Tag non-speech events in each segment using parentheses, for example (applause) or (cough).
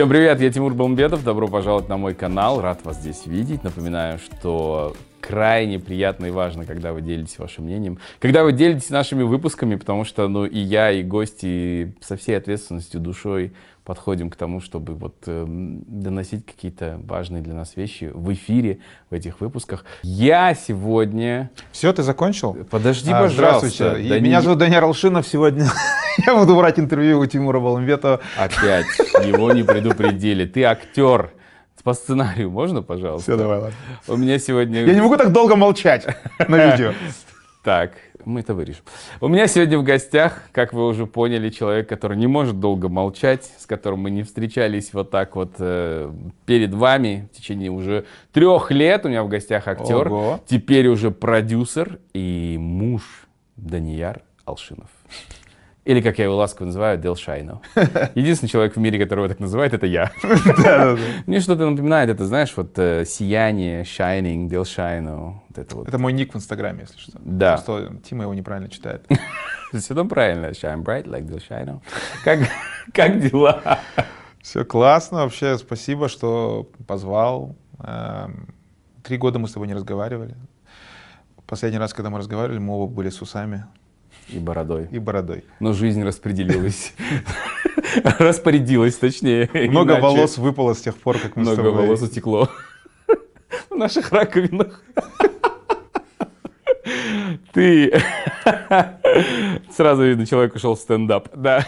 Всем привет, я Тимур Балмбетов, добро пожаловать на мой канал, рад вас здесь видеть. Напоминаю, что крайне приятно и важно, когда вы делитесь вашим мнением, когда вы делитесь нашими выпусками, потому что, ну, и я, и гости со всей ответственностью, душой подходим к тому, чтобы вот э, доносить какие-то важные для нас вещи в эфире, в этих выпусках. Я сегодня... Все, ты закончил? Подожди, А, пожалуйста. Здравствуйте. Да Меня не- зовут Даниил Алшинов. Сегодня (laughs) я буду брать интервью у Тимура Баламбетова. Опять его не предупредили. Ты актер. По сценарию можно, пожалуйста? Все, давай, ладно. У меня сегодня... Я не могу так долго молчать на видео. (laughs) Так, мы это вырежем. У меня сегодня в гостях, как вы уже поняли, человек, который не может долго молчать, с которым мы не встречались вот так вот э, перед вами в течение уже трех лет. У меня в гостях актер, Ого. теперь уже продюсер и муж Данияр Алшинов. Или, как я его ласково называю, Дел Шайно. (laughs) Единственный человек в мире, которого так называют, это я. (laughs) (laughs) Мне что-то напоминает, это, знаешь, вот э, сияние, shining, Дел Шайно. Это мой ник в Инстаграме, если что. Да. Просто Тима его неправильно читает. Все там правильно. Shine bright like shine. Как, как дела? Все классно. Вообще, спасибо, что позвал. Эм, Три года мы с тобой не разговаривали. Последний раз, когда мы разговаривали, мы оба были с усами И бородой. и бородой. Но жизнь распределилась. (laughs) Распорядилась, точнее. Много иначе. волос выпало с тех пор, как мы с Много тобой... волос утекло. (laughs) В наших раковинах. (laughs) Ты... Сразу видно, человек ушел в стендап. Да.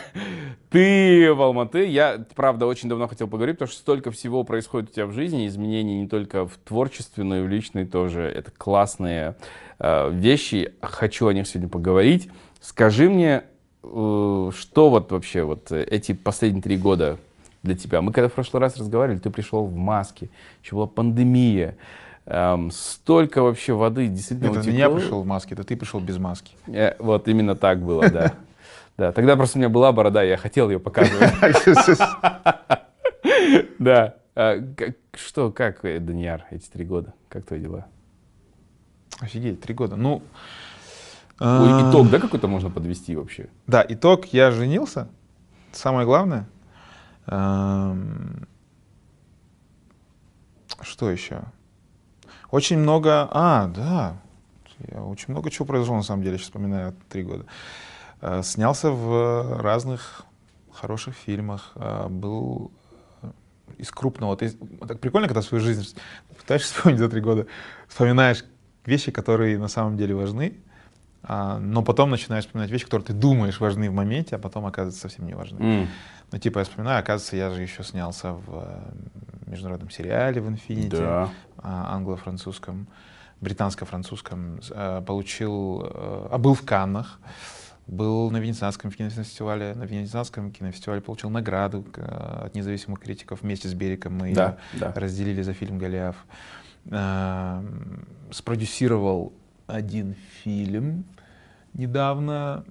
Ты в Алматы. Я, правда, очень давно хотел поговорить, потому что столько всего происходит у тебя в жизни, изменений не только в творчестве, но и в личной тоже. Это классные вещи. Хочу о них сегодня поговорить. Скажи мне, э, что вот вообще вот э, эти последние три года для тебя? Мы когда в прошлый раз разговаривали, ты пришел в маске, еще была пандемия, Эм, столько вообще воды действительно Это утекло. не я пришел в маске, это ты пришел без маски. Э, вот именно так было, да. (laughs) Да, тогда просто у меня была борода, я хотел ее показывать. (laughs) (laughs) Да. А, Что, как, э, Данияр, эти три года? Как твои дела? Офигеть, три года. Ну, Ой, а, Итог, да, какой-то можно подвести вообще? Да, итог, я женился. Самое главное. Что еще? Очень много... А, да. Я очень много чего произошло, на самом деле, сейчас вспоминаю три года. Э, Снялся в разных хороших фильмах. э, Был из крупного. Ты, так прикольно, когда свою жизнь пытаешься (laughs) вспомнить за три года, вспоминаешь вещи, которые на самом деле важны, а, но потом начинаешь вспоминать вещи, которые ты думаешь важны в моменте, а потом оказывается совсем не важны. М, Ну, типа, я вспоминаю, оказывается, я же еще снялся в э, международном сериале в Infinity, Да. а, англо-французском, британско-французском, э, получил, э, а был в Каннах, был на Венецианском кинофестивале, на Венецианском кинофестивале получил награду от независимых критиков вместе с Бериком, мы Да, ее да. разделили за фильм «Голиаф». Э, Спродюсировал один фильм недавно,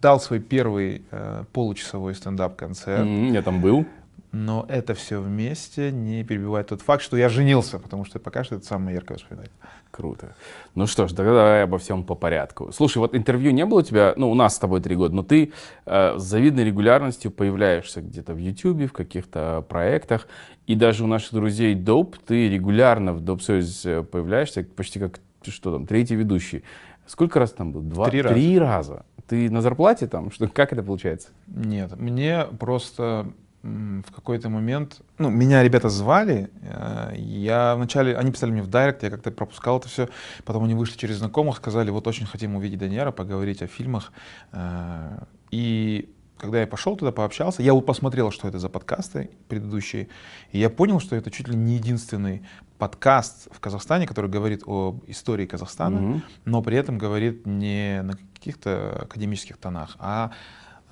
дал свой первый э, получасовой стендап-концерт. Я там был. Но это все вместе не перебивает тот факт, что я женился, потому что пока что это самое яркое воспоминание. Круто. Ну что ж, тогда давай обо всем по порядку. Слушай, вот интервью не было у тебя, ну, у нас с тобой три года, но ты э, с завидной регулярностью появляешься где-то в YouTube, в каких-то проектах, и даже у наших друзей Доп, ты регулярно в Доп появляешься, почти как, что там, третий ведущий. Сколько раз там был? Два? Три раза. Три раза. Ты на зарплате там? Что, как это получается? Нет, мне просто в какой-то момент, ну, меня ребята звали, э, я вначале, они писали мне в директ, я как-то пропускал это все, потом они вышли через знакомых, сказали, вот очень хотим увидеть Даниэра, поговорить о фильмах, Э, и когда я пошел туда, пообщался, я посмотрел, что это за подкасты предыдущие, и я понял, что это чуть ли не единственный подкаст в Казахстане, который говорит об истории Казахстана, Мгм. но при этом говорит не на каких-то академических тонах, а,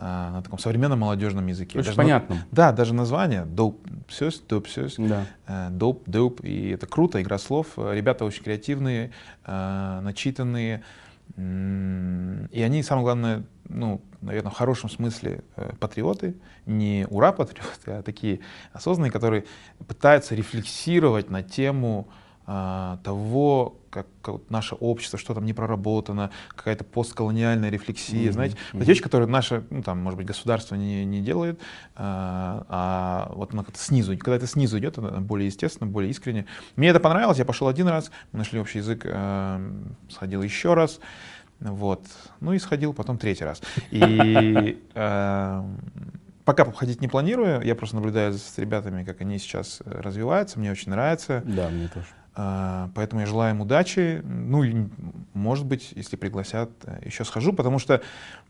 на таком современном молодежном языке. Очень Даже на- понятно. да, даже название доп, сёс, доп, сёс, Да. э, доп, доп, и это круто, игра слов. Э, Ребята очень креативные, э, начитанные, и они, самое главное, ну, наверное, в хорошем смысле э, патриоты, не ура патриоты, а такие осознанные, которые пытаются рефлексировать на тему а, того, как, вот наше общество, что там не проработано, какая-то постколониальная рефлексия, mm-hmm. знаете, mm-hmm. вещи, которые наше, ну там, может быть, государство не, не делает, а, а вот она как-то снизу, когда это снизу идет, она более естественно, более искренне. Мне это понравилось, я пошел один раз, мы нашли общий язык, а, сходил еще раз, вот, ну и сходил потом третий раз. И (laughs) а, пока ходить не планирую, я просто наблюдаю с ребятами, как они сейчас развиваются, мне очень нравится. Да, мне тоже. А, поэтому я желаю им удачи. Ну, может быть, если пригласят, еще схожу, потому что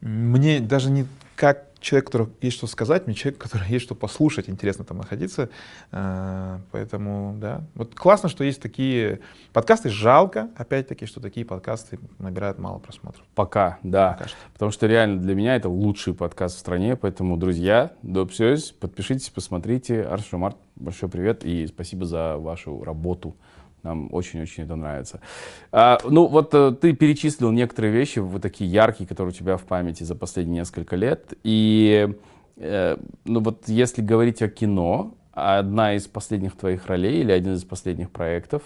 мне даже не как человек, который есть что сказать, мне человек, который есть что послушать, интересно там находиться. А, поэтому, да. Вот классно, что есть такие подкасты. Жалко, опять-таки, что такие подкасты набирают мало просмотров. Пока, да. Пока что. Потому что реально для меня это лучший подкаст в стране. Поэтому, друзья, допсёсь, подпишитесь, посмотрите. Арш Март, большой привет и спасибо за вашу работу. Нам очень-очень это нравится. А, ну, вот э, ты перечислил некоторые вещи, вот такие яркие, которые у тебя в памяти за последние несколько лет. И, э, ну, вот если говорить о кино, одна из последних твоих ролей или один из последних проектов,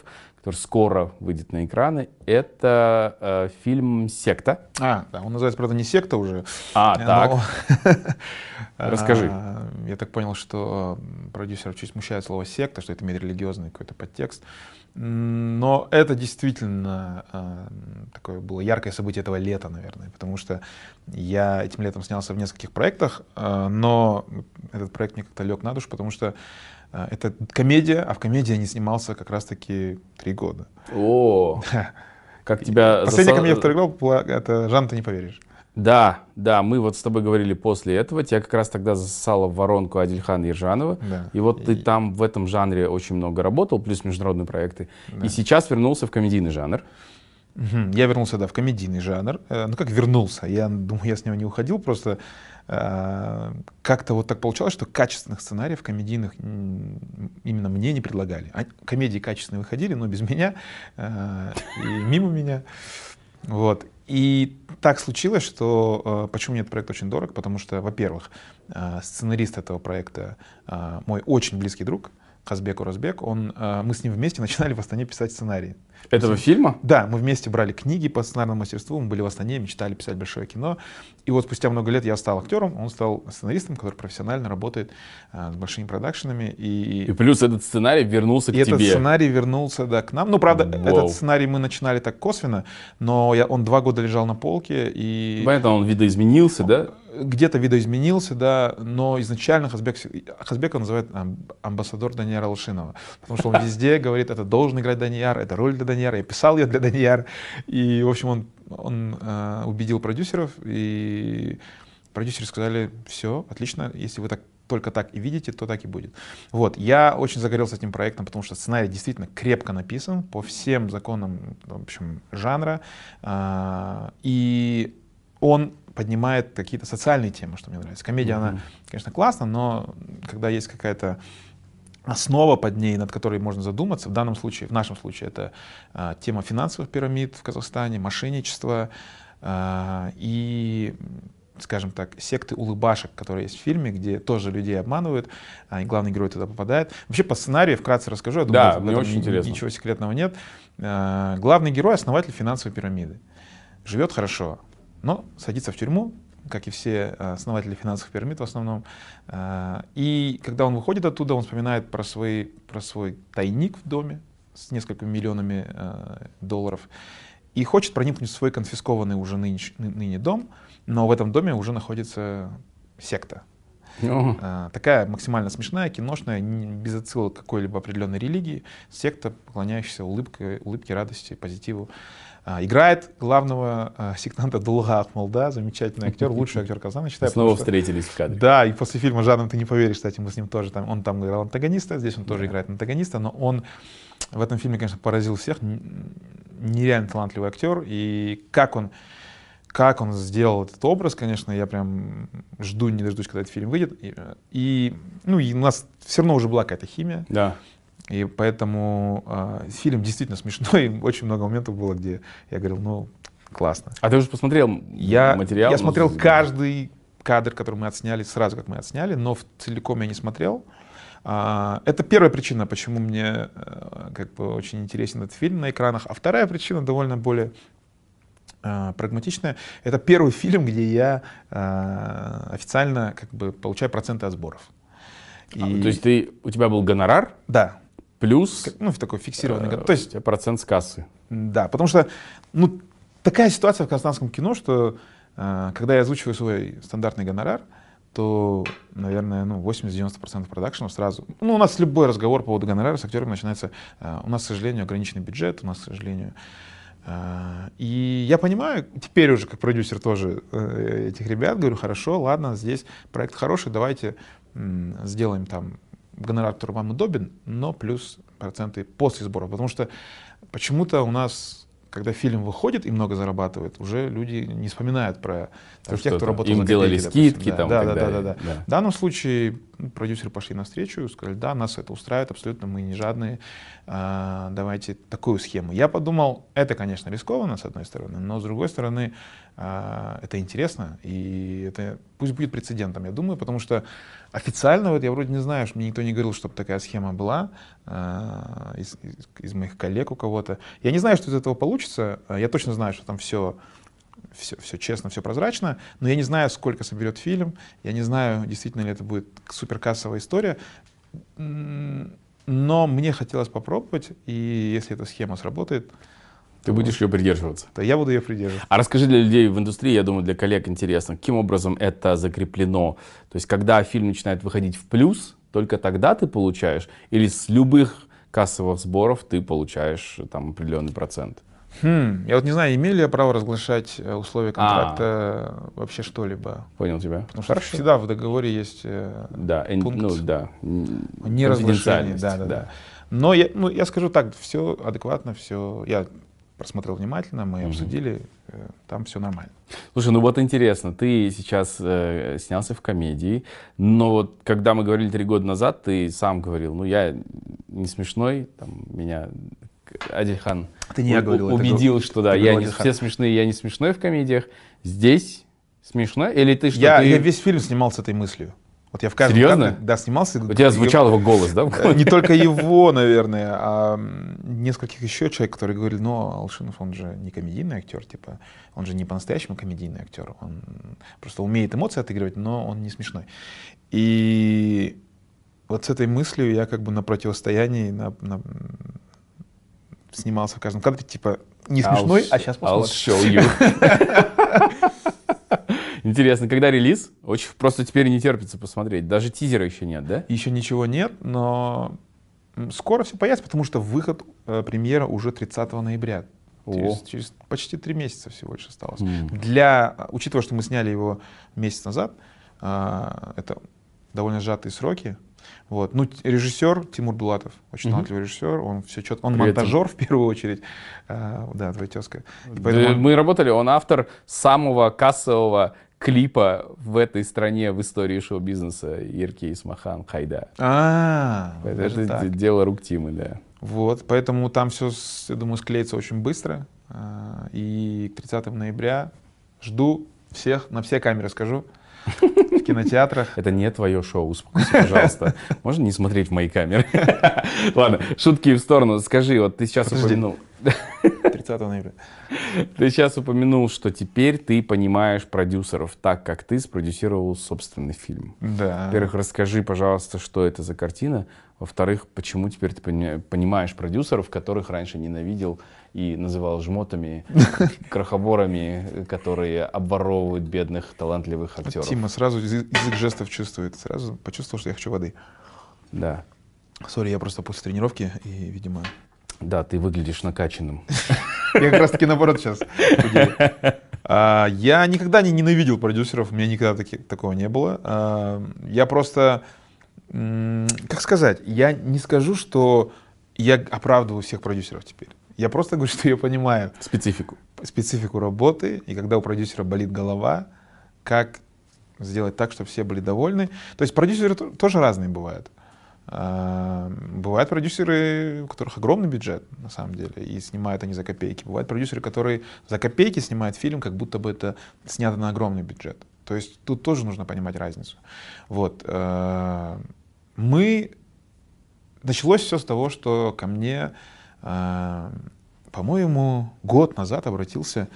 который скоро выйдет на экраны, это э, фильм «Секта». А, да, он называется, правда, не «Секта» уже. А, но... так. (laughs) Расскажи. А, я так понял, что продюсер чуть смущает слово «секта», что это имеет религиозный какой-то подтекст. Но это действительно э, такое было яркое событие этого лета, наверное, потому что я этим летом снялся в нескольких проектах, э, но этот проект мне как-то лег на душу, потому что это комедия, а в комедии я не снимался как раз-таки три года. О, (laughs) как тебя... Последняя комедия в играл была, это «Жан, ты не поверишь». Да, да, мы вот с тобой говорили после этого. Тебя как раз тогда засосало в воронку Адильхан Ержанова. Да. И вот ты там в этом жанре очень много работал, плюс международные проекты. Да. И сейчас вернулся в комедийный жанр. Угу. Я вернулся, да, в комедийный жанр. Э, ну, как вернулся? Я думаю, я с него не уходил, просто как-то вот так получалось, что качественных сценариев комедийных именно мне не предлагали. Комедии качественные выходили, но без меня э, и мимо меня. Вот. И так случилось, что э, почему мне этот проект очень дорог, потому что, во-первых, э, сценарист этого проекта э, мой очень близкий друг, Казбек Уразбек, он, э, мы с ним вместе (laughs) начинали в Астане писать сценарии. Этого фильма? Да, мы вместе брали книги по сценарному мастерству, мы были в Астане, мечтали писать большое кино. И вот спустя много лет я стал актером, он стал сценаристом, который профессионально работает а, с большими продакшенами. И, и плюс этот сценарий вернулся и к тебе. этот сценарий вернулся, да, к нам. Ну, правда, Воу. этот сценарий мы начинали так косвенно, но я, он два года лежал на полке. И... Понятно, он видоизменился, да? где-то видоизменился, да, но изначально Хазбек, Хазбека называют амбассадор Даниэра Лошинова, потому что он (laughs) везде говорит, это должен играть Данияр, это роль для Данияра, я писал ее для Данияра, и, в общем, он, он э, убедил продюсеров, и продюсеры сказали, все, отлично, если вы так только так и видите, то так и будет. Вот, я очень загорелся этим проектом, потому что сценарий действительно крепко написан по всем законам, в общем, жанра, э, и он поднимает какие-то социальные темы, что мне нравится. Комедия, mm-hmm. она, конечно, классная, но когда есть какая-то основа под ней, над которой можно задуматься, в данном случае, в нашем случае, это э, тема финансовых пирамид в Казахстане, мошенничество э, и скажем так, секты улыбашек, которые есть в фильме, где тоже людей обманывают, а, главный герой туда попадает. Вообще по сценарию вкратце расскажу, я думаю, да, мне очень интересно. ничего секретного нет. А, главный герой — основатель финансовой пирамиды. Живет хорошо, но садится в тюрьму, как и все э, основатели финансовых пирамид в основном. Э, и когда он выходит оттуда, он вспоминает про, свои, про свой тайник в доме с несколькими миллионами э, долларов и хочет проникнуть в свой конфискованный уже ныне, ныне дом, но в этом доме уже находится секта. Uh-huh. Такая максимально смешная, киношная, без отсылок какой-либо определенной религии, секта, поклоняющаяся улыбке, улыбке, радости, позитиву. А, играет главного а, сектанта Дулга Ахмалда, замечательный актер, лучший актер Казана, считаю. Снова встретились в кадре. Да, и после фильма «Жаном ты не поверишь», кстати, мы с ним тоже, там, он там играл антагониста, здесь он тоже да. играет антагониста, но он в этом фильме, конечно, поразил всех, нереально талантливый актер, и как он, как он сделал этот образ, конечно, я прям жду, не дождусь, когда этот фильм выйдет. И, и ну, и у нас все равно уже была какая-то химия. Да. И поэтому э, фильм действительно смешной. (laughs) Очень много моментов было, где я говорил, ну, классно. А ты уже посмотрел я, материал? Я смотрел каждый кадр, который мы отсняли, сразу как мы отсняли, но в целиком я не смотрел. А, это первая причина, почему мне э, как бы очень интересен этот фильм на экранах. А вторая причина довольно более прагматичная. Это первый фильм, где я э, официально как бы получаю проценты от сборов. И... А, то есть ты, у тебя был гонорар? Да. Плюс? Ну, в такой фиксированный. Э, то есть процент с кассы. Да, потому что ну, такая ситуация в казахстанском кино, что э, когда я озвучиваю свой стандартный гонорар, то, наверное, ну, 80-90% продакшенов сразу... Ну, у нас любой разговор по поводу гонорара с актерами начинается... Э, у нас, к сожалению, ограниченный бюджет, у нас, к сожалению... Э, и я понимаю, теперь уже как продюсер тоже э, этих ребят, говорю, хорошо, ладно, здесь проект хороший, давайте сделаем там гонорар, который вам удобен, но плюс проценты после сбора. Потому что почему-то у нас когда фильм выходит и много зарабатывает, уже люди не вспоминают про там, тех, кто работал Им на делали копейки, скидки да, там да, да, да, да, да, да. В данном случае продюсеры пошли навстречу, сказали, да, нас это устраивает абсолютно, мы не жадные, а, давайте такую схему. Я подумал, это, конечно, рискованно, с одной стороны, но с другой стороны, а, это интересно, и это пусть будет прецедентом, я думаю, потому что официально, вот я вроде не знаю, что мне никто не говорил, чтобы такая схема была а, из, из, из моих коллег у кого-то. Я не знаю, что из этого получится, а, я точно знаю, что там все все, все честно, все прозрачно, но я не знаю, сколько соберет фильм, я не знаю, действительно ли это будет суперкассовая история, но мне хотелось попробовать, и если эта схема сработает, ты будешь ее придерживаться? Да, я буду ее придерживаться. А расскажи для людей в индустрии, я думаю, для коллег интересно, каким образом это закреплено? То есть, когда фильм начинает выходить в плюс, только тогда ты получаешь? Или с любых кассовых сборов ты получаешь там определенный процент? Хм, я вот не знаю, имели ли я право разглашать э, условия контракта а, вообще что-либо? Понял тебя. Потому что Хорошо. всегда в договоре есть э, да, пункт ну, да. не разглашение. Да, да, да. да. Но я, ну, я скажу так, все адекватно, все. Я просмотрел внимательно, мы угу. обсудили, там все нормально. Слушай, ну вот интересно, ты сейчас э, снялся в комедии, но вот когда мы говорили три года назад, ты сам говорил, ну я не смешной, там меня Адильхан ты не я говорил, убедил, это, что да, я не, все смешные, я не смешной в комедиях. Здесь смешно? Или ты что? Я, ты... я весь фильм снимал с этой мыслью. Вот я в каждом Серьезно? Кадре, да, снимался. У тебя звучал его голос, да? Э, не только его, наверное, а нескольких еще человек, которые говорили, ну, Алшинов, он же не комедийный актер, типа, он же не по-настоящему комедийный актер, он просто умеет эмоции отыгрывать, но он не смешной. И вот с этой мыслью я как бы на противостоянии, на, на, снимался в каждом кадре, типа, не смешной, I'll, а сейчас посмотрим. Интересно, когда релиз? Очень просто теперь не терпится посмотреть. Даже тизера еще нет, да? Еще ничего нет, но скоро все появится, потому что выход э, премьера уже 30 ноября. Через, через почти три месяца всего лишь осталось. Mm. Для, учитывая, что мы сняли его месяц назад, э, это довольно сжатые сроки. Вот. Ну, режиссер Тимур Булатов, очень талантливый режиссер, он все четко, он Привет. монтажер в первую очередь, а, да, твоя тезка. Поэтому... Мы работали, он автор самого кассового клипа в этой стране в истории шоу-бизнеса Ирки Исмахан Хайда. А, это, это так. дело рук Тимы, да. Вот, поэтому там все, я думаю, склеится очень быстро. А, и к 30 ноября жду всех, на все камеры скажу, в кинотеатрах. Это не твое шоу, успокойся, пожалуйста. Можно не смотреть в мои камеры? (laughs) Ладно, шутки в сторону. Скажи, вот ты сейчас упомянул. 30 ноября. (laughs) Ты сейчас упомянул, что теперь ты понимаешь продюсеров так, как ты спродюсировал собственный фильм. Да. Во-первых, расскажи, пожалуйста, что это за картина. Во-вторых, почему теперь ты понимаешь продюсеров, которых раньше ненавидел и называл жмотами, (laughs) крохоборами, которые обворовывают бедных, талантливых актеров. Тима сразу язык жестов чувствует. Сразу почувствовал, что я хочу воды. Да. Сори, я просто после тренировки и, видимо... Да, ты выглядишь накачанным. (laughs) Я как раз таки наоборот сейчас. (laughs) А, я никогда не ненавидел продюсеров, у меня никогда такого не было. А, я просто, как сказать, я не скажу, что я оправдываю всех продюсеров теперь. Я просто говорю, (laughs) что я понимаю специфику. Специфику работы, и когда у продюсера болит голова, как сделать так, чтобы все были довольны. То есть продюсеры тоже разные бывают. А, бывают продюсеры, у которых огромный бюджет, на самом деле, и снимают они за копейки. Бывают продюсеры, которые за копейки снимают фильм, как будто бы это снято на огромный бюджет. То есть тут тоже нужно понимать разницу. Вот. А, мы началось все с того, что ко мне, по-моему, год назад обратился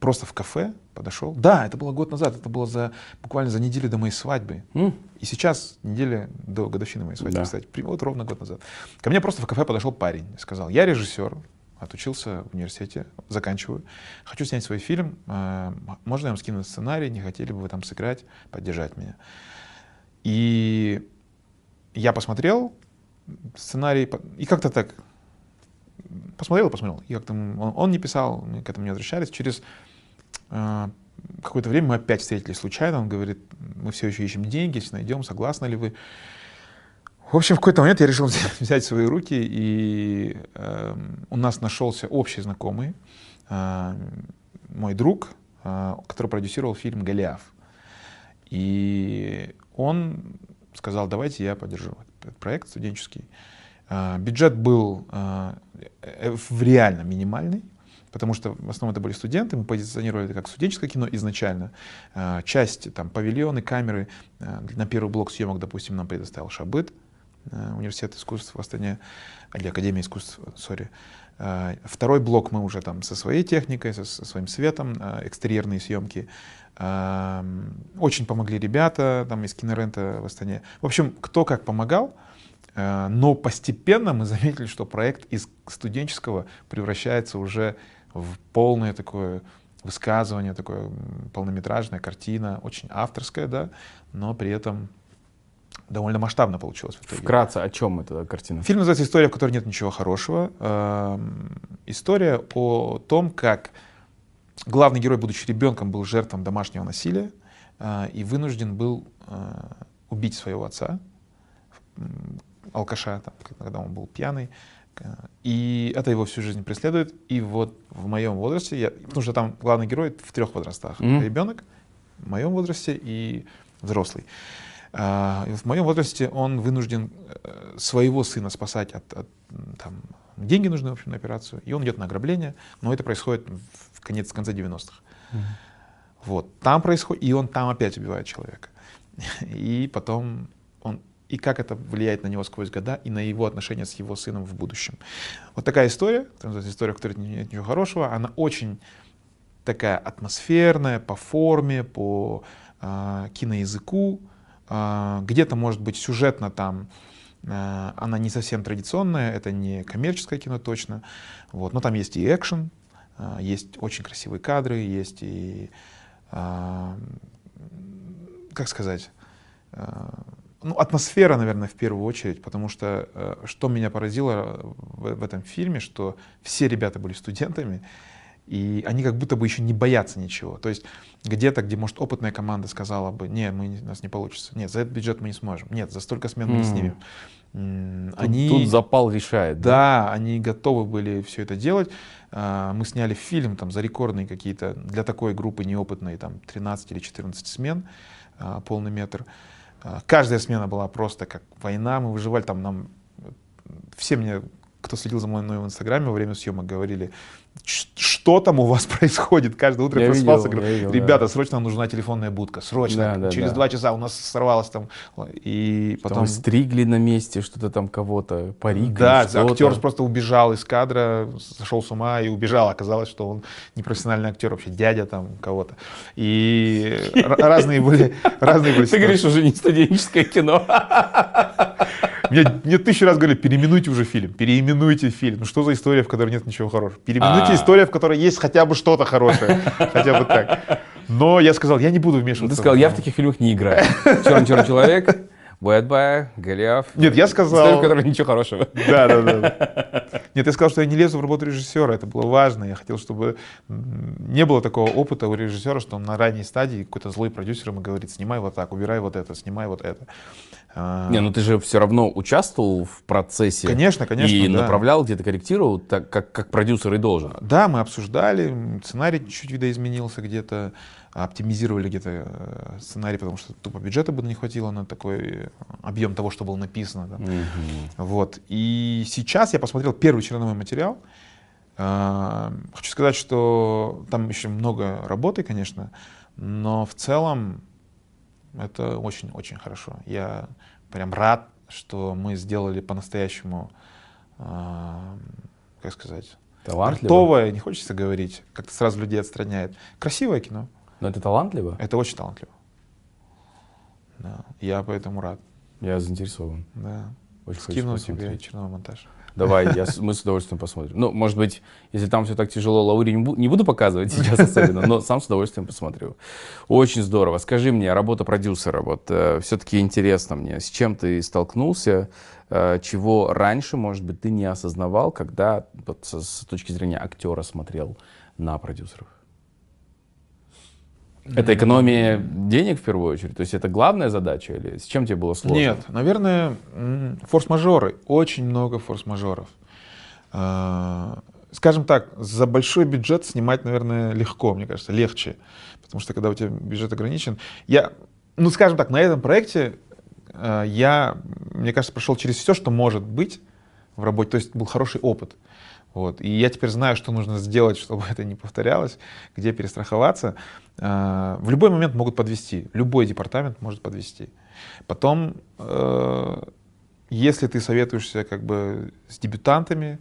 просто в кафе, подошел. Да, это было год назад, это было за, буквально за неделю до моей свадьбы. М? И сейчас неделя до годовщины моей свадьбы, Да. кстати, вот ровно год назад. Ко мне просто в кафе подошел парень и сказал, я режиссер, отучился в университете, заканчиваю, хочу снять свой фильм, э, можно я вам скину сценарий, не хотели бы вы там сыграть, поддержать меня. И я посмотрел сценарий, и как-то так посмотрел и посмотрел. И как-то он, он не писал, мы к этому не возвращались. Через э, какое-то время мы опять встретились случайно. Он говорит, мы все еще ищем деньги, если найдем, согласны ли вы. В общем, в какой-то момент я решил (laughs) взять, свои руки, и э, у нас нашелся общий знакомый, э, мой друг, э, который продюсировал фильм «Голиаф». И он сказал, давайте я поддержу этот проект студенческий. А, Бюджет был а, э, в реально минимальный, потому что в основном это были студенты, мы позиционировали это как студенческое кино изначально. А, Часть, там, павильоны, камеры на первый блок съемок, допустим, нам предоставил Шабыт, университет искусств в Астане, или Академия искусств, сори. Второй блок мы уже там со своей техникой, со, со своим светом, экстерьерные съемки. Очень помогли ребята там из кинорента в Астане. В общем, кто как помогал, но постепенно мы заметили, что проект из студенческого превращается уже в полное такое высказывание, такое полнометражная картина, очень авторская, да, но при этом довольно масштабно получилось в итоге. Вкратце, о чем эта картина? Фильм называется «История, в которой нет ничего хорошего». Эм, История о том, как главный герой, будучи ребенком, был жертвом домашнего насилия э, и вынужден был э, убить своего отца, алкаша, там, когда он был пьяный. Э, И это его всю жизнь преследует. И вот в моем возрасте, я, потому что там главный герой в трех возрастах. Мгм. Ребенок, в моем возрасте и взрослый. А, и в моем возрасте он вынужден э, своего сына спасать от, от, там, деньги нужны, в общем, на операцию, и он идет на ограбление, но это происходит в конец, в конце 90-х. Вот, там происходит, и он там опять убивает человека. (laughs) И потом он, и как это влияет на него сквозь года, и на его отношения с его сыном в будущем. Вот такая история, которая история, в которой нет ничего хорошего, она очень такая атмосферная по форме, по а, киноязыку, а, где-то, может быть, сюжетно там а, она не совсем традиционная, это не коммерческое кино точно, вот, но там есть и экшен, есть очень красивые кадры, есть и, как сказать, ну, атмосфера, наверное, в первую очередь, потому что э, что меня поразило в, в этом фильме, что все ребята были студентами, и они как будто бы еще не боятся ничего. То есть где-то, где, может, опытная команда сказала бы, не, мы, у нас не получится, нет, за этот бюджет мы не сможем, нет, за столько смен мы не снимем. Тут, Они, тут запал решает. да, они готовы были все это делать. А, Мы сняли фильм там за рекордные какие-то, для такой группы неопытной, там 13 или 14 смен, а, полный метр. А, Каждая смена была просто как война, мы выживали там, нам все мне, кто следил за мной в Инстаграме во время съемок, говорили, «Ч- что там у вас (laughs) происходит? Каждое утро Я просыпался, видел, говорю, видел, ребята, да. срочно нам нужна телефонная будка, срочно, Да, да, через да. два часа у нас сорвалось там, и Потом потом... стригли на месте, что-то там кого-то, парик. Да, актер просто убежал из кадра, сошел с ума и убежал. Оказалось, что он не профессиональный актер, вообще дядя там кого-то. И разные были, (laughs) разные были Ты говоришь, уже не студенческое кино. Мне, мне тысячу раз говорили, переименуйте уже фильм, переименуйте фильм. Ну что за история, в которой нет ничего хорошего? Переименуйте А. историю, в которой есть хотя бы что-то хорошее. (laughs) Хотя бы так. Но я сказал, я не буду вмешиваться. Ты сказал, я в таких фильмах не играю. Черный-черный человек, Бой Атбая, Голиаф. Нет, я История, сказал... в которой ничего хорошего. Да, да, да. (laughs) Нет, я сказал, что я не лезу в работу режиссера, это было важно. Я хотел, чтобы не было такого опыта у режиссера, что он на ранней стадии какой-то злой продюсер ему говорит, снимай вот так, убирай вот это, снимай вот это. Не, ну ты же все равно участвовал в процессе. Конечно, конечно, И да. направлял, где-то корректировал, так как, как продюсер и должен. Да, мы обсуждали, сценарий чуть-чуть видоизменился где-то, оптимизировали где-то э, сценарий, потому что тупо бюджета бы не хватило на такой э, объем того, что было написано. да. Мгм. Вот. И сейчас я посмотрел первый черновой материал. А, Хочу сказать, что там еще много работы, конечно, но в целом это очень-очень хорошо. Я прям рад, что мы сделали по-настоящему, а, как сказать, Талантливо? Артовое, не хочется говорить, как-то сразу людей отстраняет. Красивое кино. Но это талантливо? Это очень талантливо. Да. Я поэтому рад. Я заинтересован. Да. Очень Скину тебе черновой монтаж. Давай, я, с- мы с удовольствием посмотрим. Ну, может быть, если там все так тяжело, Лаури не, бу- не буду показывать (laughs) сейчас особенно, но сам с удовольствием посмотрю. Очень здорово. Скажи мне, работа продюсера, вот все-таки интересно мне, с чем ты столкнулся, э, чего раньше, может быть, ты не осознавал, когда вот, со- с точки зрения актера смотрел на продюсеров? Это экономия денег в первую очередь? То есть это главная задача или с чем тебе было сложно? Нет, наверное, форс-мажоры. Очень много форс-мажоров. А, Скажем так, за большой бюджет снимать, наверное, легко, мне кажется, легче. Потому что когда у тебя бюджет ограничен, я, ну, скажем так, на этом проекте а, я, мне кажется, прошел через все, что может быть в работе. То есть был хороший опыт. Вот. И я теперь знаю, что нужно сделать, (laughs) чтобы это не повторялось, где перестраховаться. А, В любой момент могут подвести. Любой департамент может подвести. Потом, э, если ты советуешься как бы с дебютантами,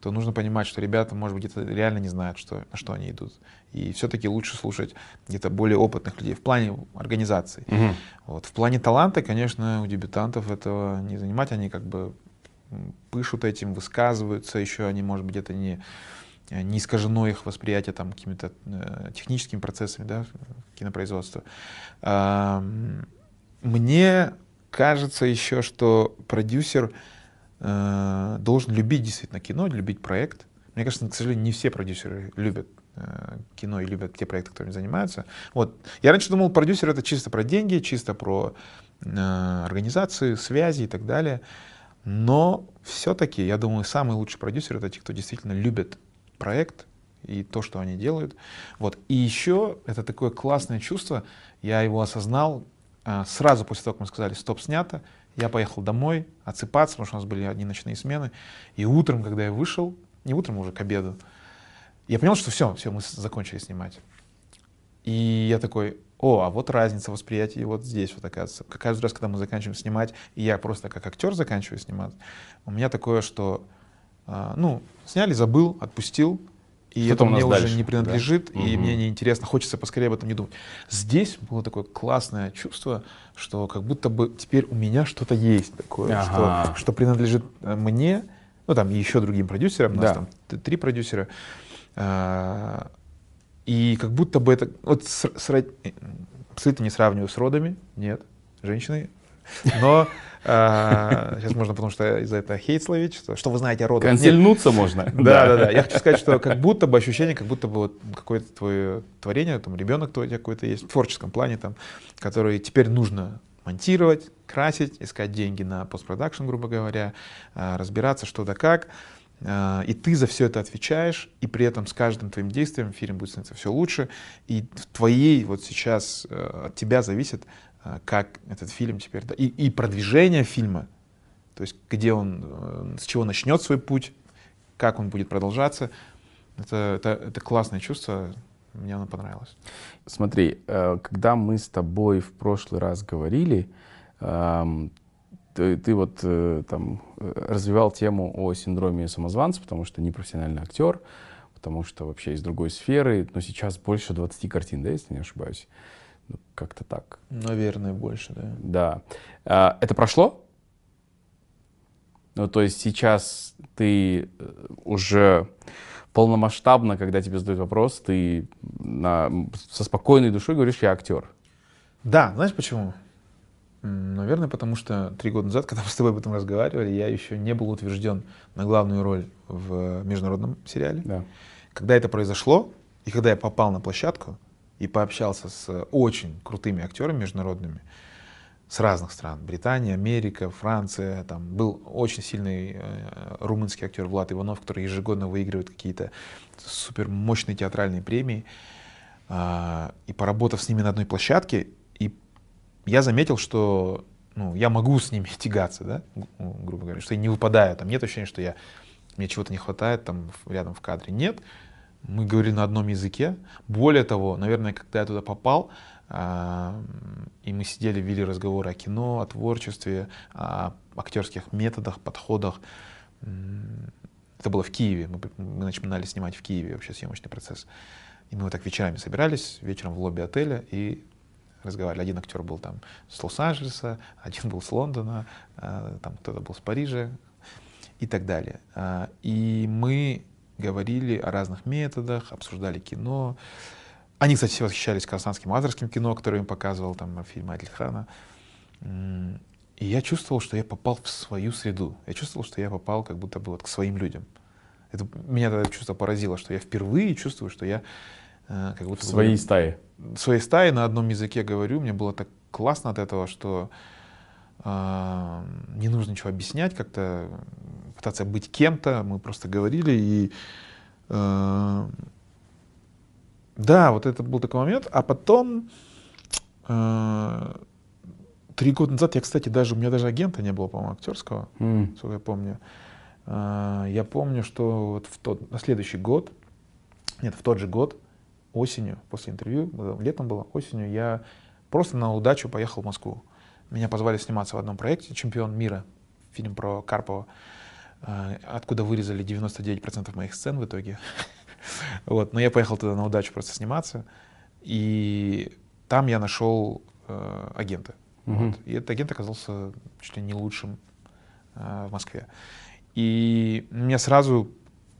то нужно понимать, что ребята, может быть, где-то реально не знают, что, на что они идут. И все-таки лучше слушать где-то более опытных людей в плане организации. Мгм. Вот. В плане таланта, конечно, у дебютантов этого не занимать. Они как бы пышут этим, высказываются. Еще они, может быть, это не, э, не искажено их восприятие там какими-то э, техническими процессами да, кинопроизводства. Мне кажется еще, что продюсер э, должен любить действительно кино, любить проект. Мне кажется, к сожалению, не все продюсеры любят кино и любят те проекты, которыми занимаются. Вот. Я раньше думал, продюсер это чисто про деньги, чисто про э, организации, связи и так далее. Но все-таки, я думаю, самый лучший продюсер это те, кто действительно любит проект и то, что они делают. Вот. И еще это такое классное чувство, я его осознал а, сразу после того, как мы сказали, стоп, снято. Я поехал домой отсыпаться, потому что у нас были одни ночные смены. И утром, когда я вышел, не утром, уже к обеду, я понял, что все, все, мы закончили снимать. И я такой, о, а вот разница восприятия вот здесь вот оказывается. Каждый раз, когда мы заканчиваем снимать, и я просто как актер заканчиваю снимать, у меня такое, что, а, ну, сняли, забыл, отпустил, и это мне нас уже дальше, не принадлежит, да? и Мгм. мне неинтересно, хочется поскорее об этом не думать. Здесь было такое классное чувство, что как будто бы теперь у меня что-то есть такое, Ага. что, что принадлежит э, мне, ну там и еще другим продюсерам, у нас Да. там три продюсера, А, и как будто бы это, вот с- сра- э, абсолютно не сравниваю с родами, нет, женщины, но а, сейчас можно, потому что из-за этого хейт словить, что, что вы знаете о родах. Нет, Консельнуться можно. да, да, да. Я хочу сказать, что как будто бы ощущение, как будто бы вот какое-то твое творение, там ребенок твой у тебя какой-то есть в творческом плане, там, который теперь нужно монтировать, красить, искать деньги на постпродакшн, грубо говоря, а, разбираться что да как. А, И ты за все это отвечаешь, и при этом с каждым твоим действием фильм будет становиться все лучше. И в твоей вот сейчас э, от тебя зависит, а, как этот фильм теперь, и, и продвижение фильма, то есть где он, э, с чего начнет свой путь, как он будет продолжаться. Это, это, это классное чувство, мне оно понравилось. Смотри, э, когда мы с тобой в прошлый раз говорили, эм, ты, ты вот э, там э, развивал тему о синдроме самозванца, потому что непрофессиональный актер, потому что вообще из другой сферы, но сейчас больше 20 картин, да, если не ошибаюсь? Ну, как-то так. Наверное, больше, да. Да. А, Это прошло? Ну, то есть сейчас ты э, уже полномасштабно, когда тебе задают вопрос, ты на, со спокойной душой говоришь, я актер. Да, знаешь почему? Наверное, потому что три года назад, (laughs) когда мы с тобой об этом разговаривали, я еще не был утвержден на главную роль в международном сериале. Да. Когда это произошло, и когда я попал на площадку и пообщался с очень крутыми актерами международными с разных стран, Британия, Америка, Франция, там был очень сильный э, румынский актер Влад Иванов, который ежегодно выигрывает какие-то супер мощные театральные премии, А, и поработав с ними на одной площадке, я заметил, что ну, я могу с ними (laughs) тягаться, да, гру- грубо говоря, что я не выпадаю, там нет ощущения, что я, мне чего-то не хватает там рядом в кадре. Нет, мы говорили на одном языке. Более того, наверное, когда я туда попал, а, и мы сидели, вели разговоры о кино, о творчестве, о актерских методах, подходах. Это было в Киеве, мы, мы начинали снимать в Киеве вообще съемочный процесс. И мы вот так вечерами собирались, вечером в лобби отеля и разговаривали. Один актер был там с Лос-Анджелеса, (laughs) один был с Лондона, а, там кто-то был с Парижа и так далее. А, и мы говорили о разных методах, обсуждали кино. Они, кстати, все восхищались казахстанским авторским кино, которое им показывал, там, фильм Адильхана. И я чувствовал, что я попал в свою среду. Я чувствовал, что я попал как будто бы вот к своим людям. Это, меня это чувство поразило, что я впервые чувствую, что я как будто... В своей бы, стае. В своей стае на одном языке говорю. Мне было так классно от этого, что э, не нужно ничего объяснять, как-то пытаться быть кем-то. Мы просто говорили и... Э, да, вот это был такой момент. А потом... Э, Три года назад я, кстати, даже у меня даже агента не было, по-моему, актерского, mm. сколько я помню. А, я помню, что вот в тот, на следующий год, нет, в тот же год, осенью, после интервью, летом было, осенью, я просто на удачу поехал в Москву. Меня позвали сниматься в одном проекте «Чемпион мира», фильм про Карпова, а, откуда вырезали 99% моих сцен в итоге. (laughs) вот, но я поехал туда на удачу просто сниматься, и там я нашел э, агента. Угу. Вот. И этот агент оказался чуть ли не лучшим э, в Москве. И мне сразу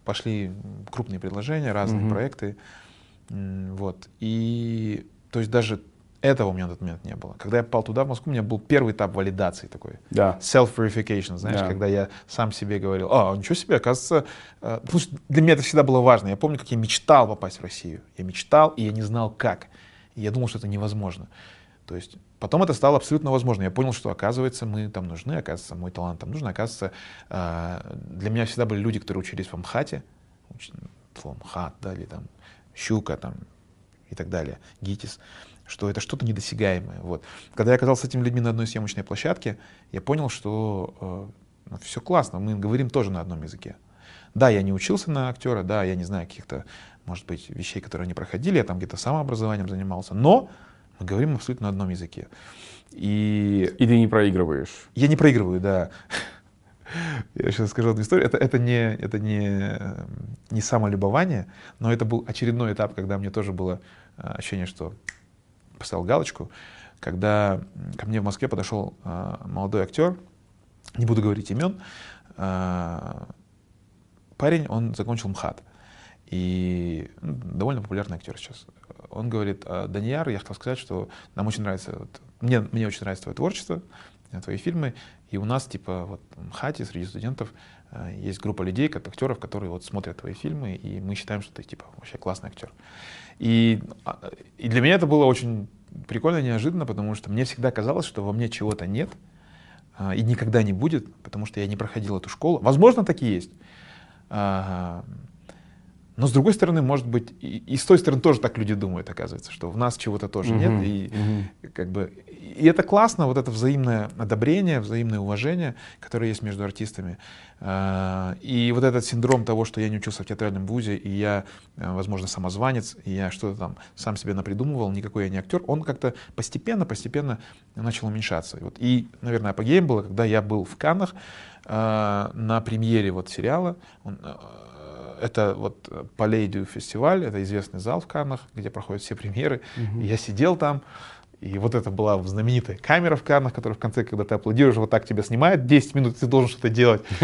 пошли крупные предложения, разные угу. проекты. Вот. И то есть даже этого у меня на тот момент не было. Когда я попал туда, в Москву, у меня был первый этап валидации такой. Да. Self-verification, знаешь, да. когда я сам себе говорил, а, ничего себе, оказывается, э, потому что для меня это всегда было важно. Я помню, как я мечтал попасть в Россию. Я мечтал, и я не знал как. И я думал, что это невозможно. То есть потом это стало абсолютно возможно. Я понял, что оказывается мы там нужны, оказывается мой талант там нужен, оказывается э, для меня всегда были люди, которые учились в МХАТе, в МХАТ, да, или там Щука там и так далее, ГИТИС, что это что-то недосягаемое. Вот. Когда я оказался с этими людьми на одной съемочной площадке, я понял, что э, ну, все классно, мы говорим тоже на одном языке. Да, я не учился на актера, да, я не знаю каких-то, может быть, вещей, которые они проходили, я там где-то самообразованием занимался, но мы говорим абсолютно на одном языке. И, и ты не проигрываешь. Я не проигрываю, да. Я сейчас скажу одну историю. Это, это, не, это не, не самолюбование, но это был очередной этап, когда мне тоже было а, ощущение, что поставил галочку. Когда ко мне в Москве подошел а, молодой актер, не буду говорить имен, а, парень, он закончил МХАТ. И ну, довольно популярный актер сейчас он говорит, «А, Данияр, я хотел сказать, что нам очень нравится, вот, мне, мне очень нравится твое творчество, э, твои фильмы, и у нас, типа, вот в ХАТе среди студентов э, есть группа людей, как актеров, которые вот смотрят твои фильмы, и мы считаем, что ты, типа, вообще классный актер. И, а, и для меня это было очень прикольно, неожиданно, потому что мне всегда казалось, что во мне чего-то нет, а, и никогда не будет, потому что я не проходил эту школу. Возможно, так и есть. Но с другой стороны, может быть, и, и с той стороны тоже так люди думают, оказывается, что в нас чего-то тоже угу, нет. И, угу. как бы, и это классно, вот это взаимное одобрение, взаимное уважение, которое есть между артистами. А, и вот этот синдром того, что я не учился в театральном вузе, и я, э, возможно, самозванец, и я что-то там сам себе напридумывал, никакой я не актер, он как-то постепенно, постепенно начал уменьшаться. И, вот, и наверное, апогеем было, когда я был в Каннах а, на премьере вот сериала. Он, это вот Палейдию фестиваль, это известный зал в Каннах, где проходят все премьеры. Угу. И я сидел там, и вот это была знаменитая камера в Каннах, которая в конце, когда ты аплодируешь, вот так тебя снимает, 10 минут ты должен что-то делать. (laughs)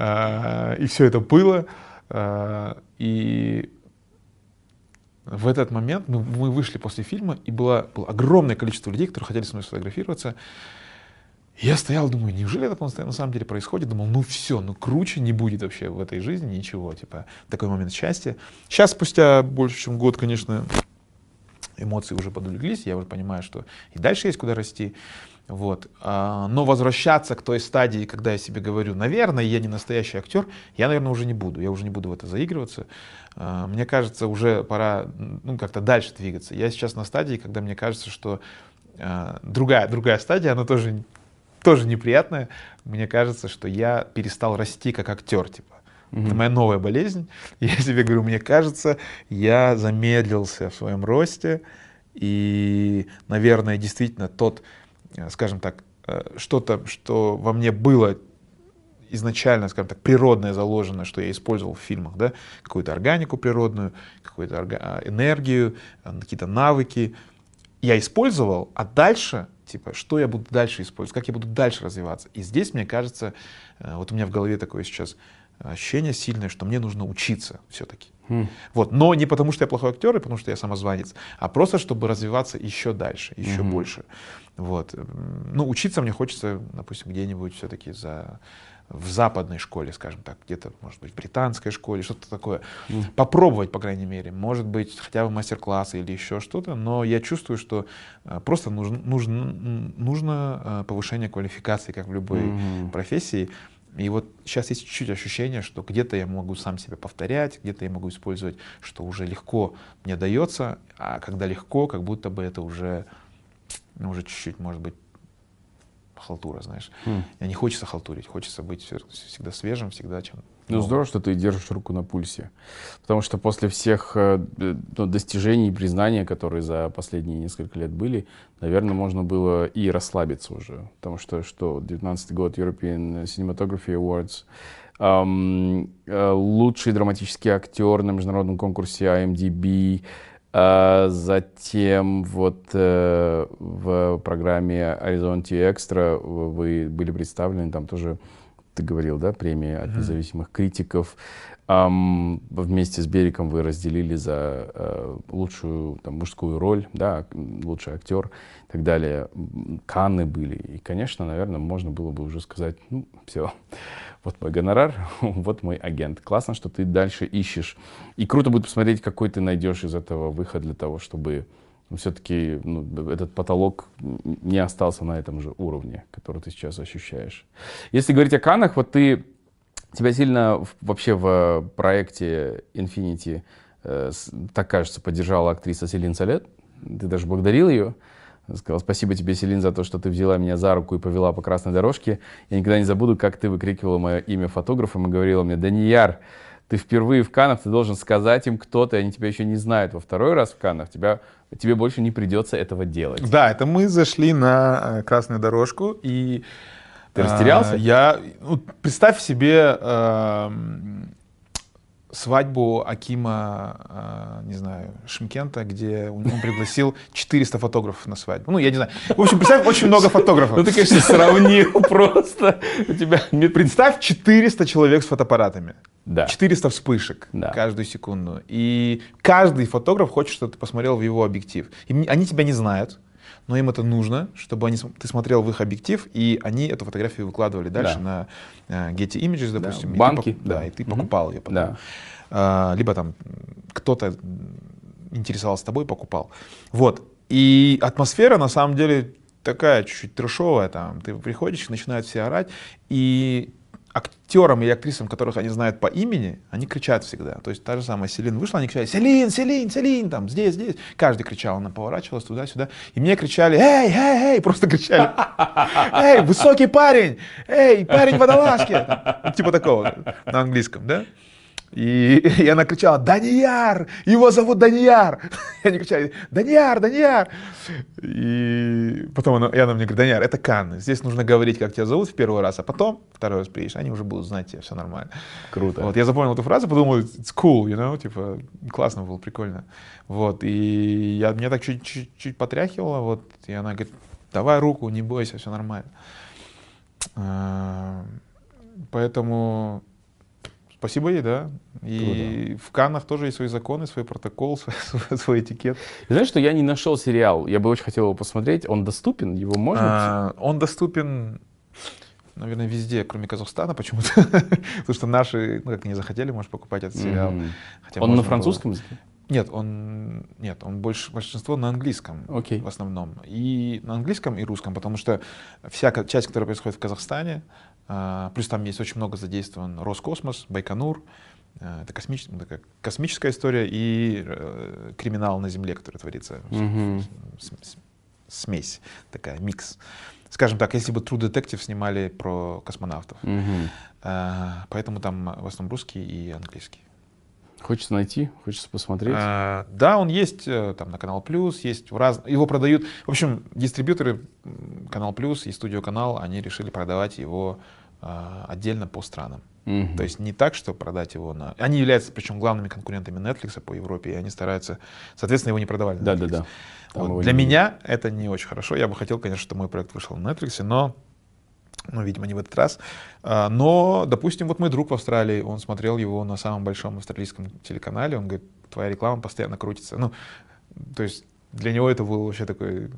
А, и все это было. А, и в этот момент мы, вышли после фильма, и было, было огромное количество людей, которые хотели с мной сфотографироваться. Я стоял, думаю, неужели это на самом деле происходит? Думал, ну все, ну круче не будет вообще в этой жизни ничего, типа такой момент счастья. Сейчас, спустя больше, чем год, конечно, эмоции уже подулеглись, я уже понимаю, что и дальше есть куда расти. Вот. А, но возвращаться к той стадии, когда я себе говорю, наверное, я не настоящий актер, я, наверное, уже не буду. Я уже не буду в это заигрываться. А, мне кажется, уже пора ну, как-то дальше двигаться. Я сейчас на стадии, когда мне кажется, что а, другая, другая стадия, она тоже тоже неприятное. Мне кажется, что я перестал расти как актер, типа. Mm-hmm. Это моя новая болезнь. (laughs) Я себе говорю, мне кажется, я замедлился в своем росте, И, наверное, действительно тот, э, скажем так, э, что-то, что во мне было изначально, скажем так, природное заложено, что я использовал в фильмах, да, какую-то органику природную, какую-то а, энергию, какие-то навыки, я использовал, а дальше, типа, что я буду дальше использовать, как я буду дальше развиваться. И здесь, мне кажется, вот у меня в голове такое сейчас ощущение сильное, что мне нужно учиться все-таки. Mm. Вот. Но не потому, что я плохой актер, и потому, что я самозванец, а просто, чтобы развиваться еще дальше, еще mm-hmm. больше. Вот. Ну, учиться мне хочется, допустим, где-нибудь все-таки за в западной школе, скажем так, где-то, может быть, в британской школе, что-то такое. Mm. Попробовать, по крайней мере. Может быть, хотя бы мастер-классы или еще что-то. Но я чувствую, что э, просто нужно, нужно, нужно э, повышение квалификации, как в любой mm-hmm. профессии. И вот сейчас есть чуть-чуть ощущение, что где-то я могу сам себя повторять, где-то я могу использовать, что уже легко мне дается, а когда легко, как будто бы это уже, ну, уже чуть-чуть, может быть, халтура, знаешь. Хм. Я не хочется халтурить, хочется быть всегда свежим, всегда чем ну, здорово, что ты держишь руку на пульсе. Потому что после всех э, ну, достижений и признания, которые за последние несколько лет были, наверное, можно было и расслабиться уже. Потому что, что 19 год European Cinematography Awards, эм, э, лучший драматический актер на международном конкурсе IMDb, а затем вот э, в программе Horizonte Extra вы были представлены, там тоже ты говорил, да, премия от независимых критиков. Um, вместе с Бериком вы разделили за uh, лучшую там, мужскую роль, да, лучший актер и так далее. Канны были. И, конечно, наверное, можно было бы уже сказать, ну, все, вот мой гонорар, (laughs) вот мой агент. Классно, что ты дальше ищешь. И круто будет посмотреть, какой ты найдешь из этого выход для того, чтобы все-таки ну, этот потолок не остался на этом же уровне, который ты сейчас ощущаешь. Если говорить о Канах, вот ты, тебя сильно вообще в проекте Infinity, э, так кажется, поддержала актриса Селин Салет. Ты даже благодарил ее. Сказал, спасибо тебе, Селин, за то, что ты взяла меня за руку и повела по красной дорожке. Я никогда не забуду, как ты выкрикивала мое имя фотографом и говорила мне, Данияр, ты впервые в Канах, ты должен сказать им, кто ты, они тебя еще не знают. Во второй раз в Канах тебя, тебе больше не придется этого делать. Да, это мы зашли на э, красную дорожку, и... Ты растерялся? Э, я, ну, представь себе э, свадьбу Акима, э, не знаю, Шимкента, где он (laughs) пригласил 400 фотографов на свадьбу. Ну, я не знаю. В общем, представь, очень много фотографов. Ну, ты, конечно, сравнил (laughs) просто. У тебя... (laughs) Представь 400 человек с фотоаппаратами. Да. 400 вспышек да. каждую секунду. И каждый фотограф хочет, чтобы ты посмотрел в его объектив. И они тебя не знают но им это нужно, чтобы они, ты смотрел в их объектив, и они эту фотографию выкладывали дальше да. на uh, Getty Images, допустим. Да. Банки. И ты, да. да, и ты покупал ее потом. Да. Uh, либо там кто-то интересовался тобой, покупал. Вот. И атмосфера, на самом деле, такая чуть-чуть трешовая. Там. Ты приходишь, начинают все орать, и актерам и актрисам, которых они знают по имени, они кричат всегда. То есть та же самая Селин вышла, они кричали «Селин, Селин, Селин!» там, здесь, здесь. Каждый кричал, она поворачивалась туда-сюда. И мне кричали «Эй, эй, эй!» Просто кричали (laughs) «Эй, высокий парень! Эй, парень в водолазке!» Типа такого на английском, да? И, (laughs) и она кричала, Данияр, его зовут Данияр. (laughs) И они кричали, Данияр, Данияр. И потом она, и она мне говорит, Данияр, это Канны. Здесь нужно говорить, как тебя зовут в первый раз, а потом второй раз приедешь, они уже будут знать тебя, все нормально. Круто. Вот, я запомнил эту фразу, подумал, it's cool, you know, типа, классно было, прикольно. Вот, и я, меня так чуть-чуть потряхивало, вот, и она говорит, давай руку, не бойся, все нормально. А, поэтому Спасибо ей, да. И Круто. в Каннах тоже есть свои законы, свой протокол, (laughs) свой, свой этикет. Знаешь, что я не нашел сериал. Я бы очень хотел его посмотреть. Он доступен? Его можно? А, он доступен, наверное, везде, кроме Казахстана почему-то. (laughs) Потому что наши, ну, как не захотели, может, покупать этот сериал. Mm-hmm. Хотя он на французском языке? Нет, он нет, он больше большинство на английском okay. в основном и на английском и русском, потому что вся часть, которая происходит в Казахстане, плюс там есть очень много задействован Роскосмос, Байконур. А, это космическая, такая космическая история и э, криминал на Земле, который творится. Mm-hmm. Смесь, такая, микс. Скажем так, если бы True Detective снимали про космонавтов. Mm-hmm. Поэтому там в основном русский и английский. Хочется найти, хочется посмотреть. А, да, он есть э, там на Канал Плюс, есть в раз... его продают. В общем, дистрибьюторы Канал Плюс и Студио Канал, они решили продавать его а, отдельно по странам. Мгм. То есть не так, что продать его на... Они являются, причем, главными конкурентами Netflix по Европе, и они стараются, соответственно, его не продавали Да, да, да. Вот. Для не- меня это не очень хорошо. Я бы хотел, конечно, чтобы мой проект вышел на Netflix, но, ну, видимо, не в этот раз. А, Но, допустим, вот мой друг в Австралии, он смотрел его на самом большом австралийском телеканале, он говорит, твоя реклама постоянно крутится. Ну, то есть для него это был вообще такой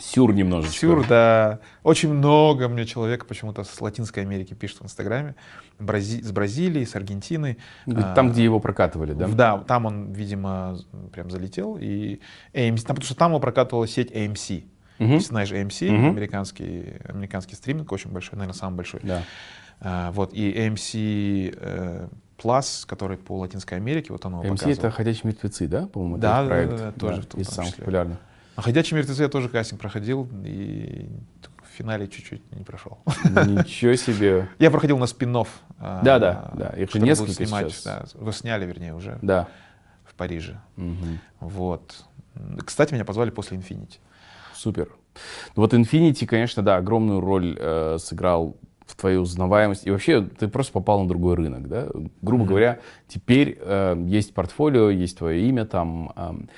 Сюр немножечко. сюр, да. Очень много мне человек почему-то с Латинской Америки пишет в Инстаграме, Брази- с Бразилии, с Аргентины. Говорит, Там, А, где его прокатывали, да? да, там он, видимо, прям залетел. И AMC, там, потому что там его прокатывала сеть AMC. Мгм. Если знаешь AMC, Мгм. американский, американский стриминг, очень большой, наверное, самый большой. Да. А, вот, и AMC э, Plus, который по Латинской Америке, вот он его МС показывал. это «Ходячие мертвецы», да, по-моему? Да, да, да, да, тоже в том- в том самых числе. популярных. А «Ходячие мертвецы» я тоже кастинг проходил, и в финале чуть-чуть не прошел. Ничего себе. Я проходил на спин Да, да, да, их же несколько снимать, сейчас. да, вы сняли, вернее, уже Да. в Париже. Мгм. Вот. Кстати, меня позвали после Infinity. Супер. Ну Вот Infinity, конечно, да, огромную роль э, сыграл в твоей узнаваемости. И вообще ты просто попал на другой рынок, да? Грубо говоря, теперь э, есть портфолио, есть твое имя там. эм.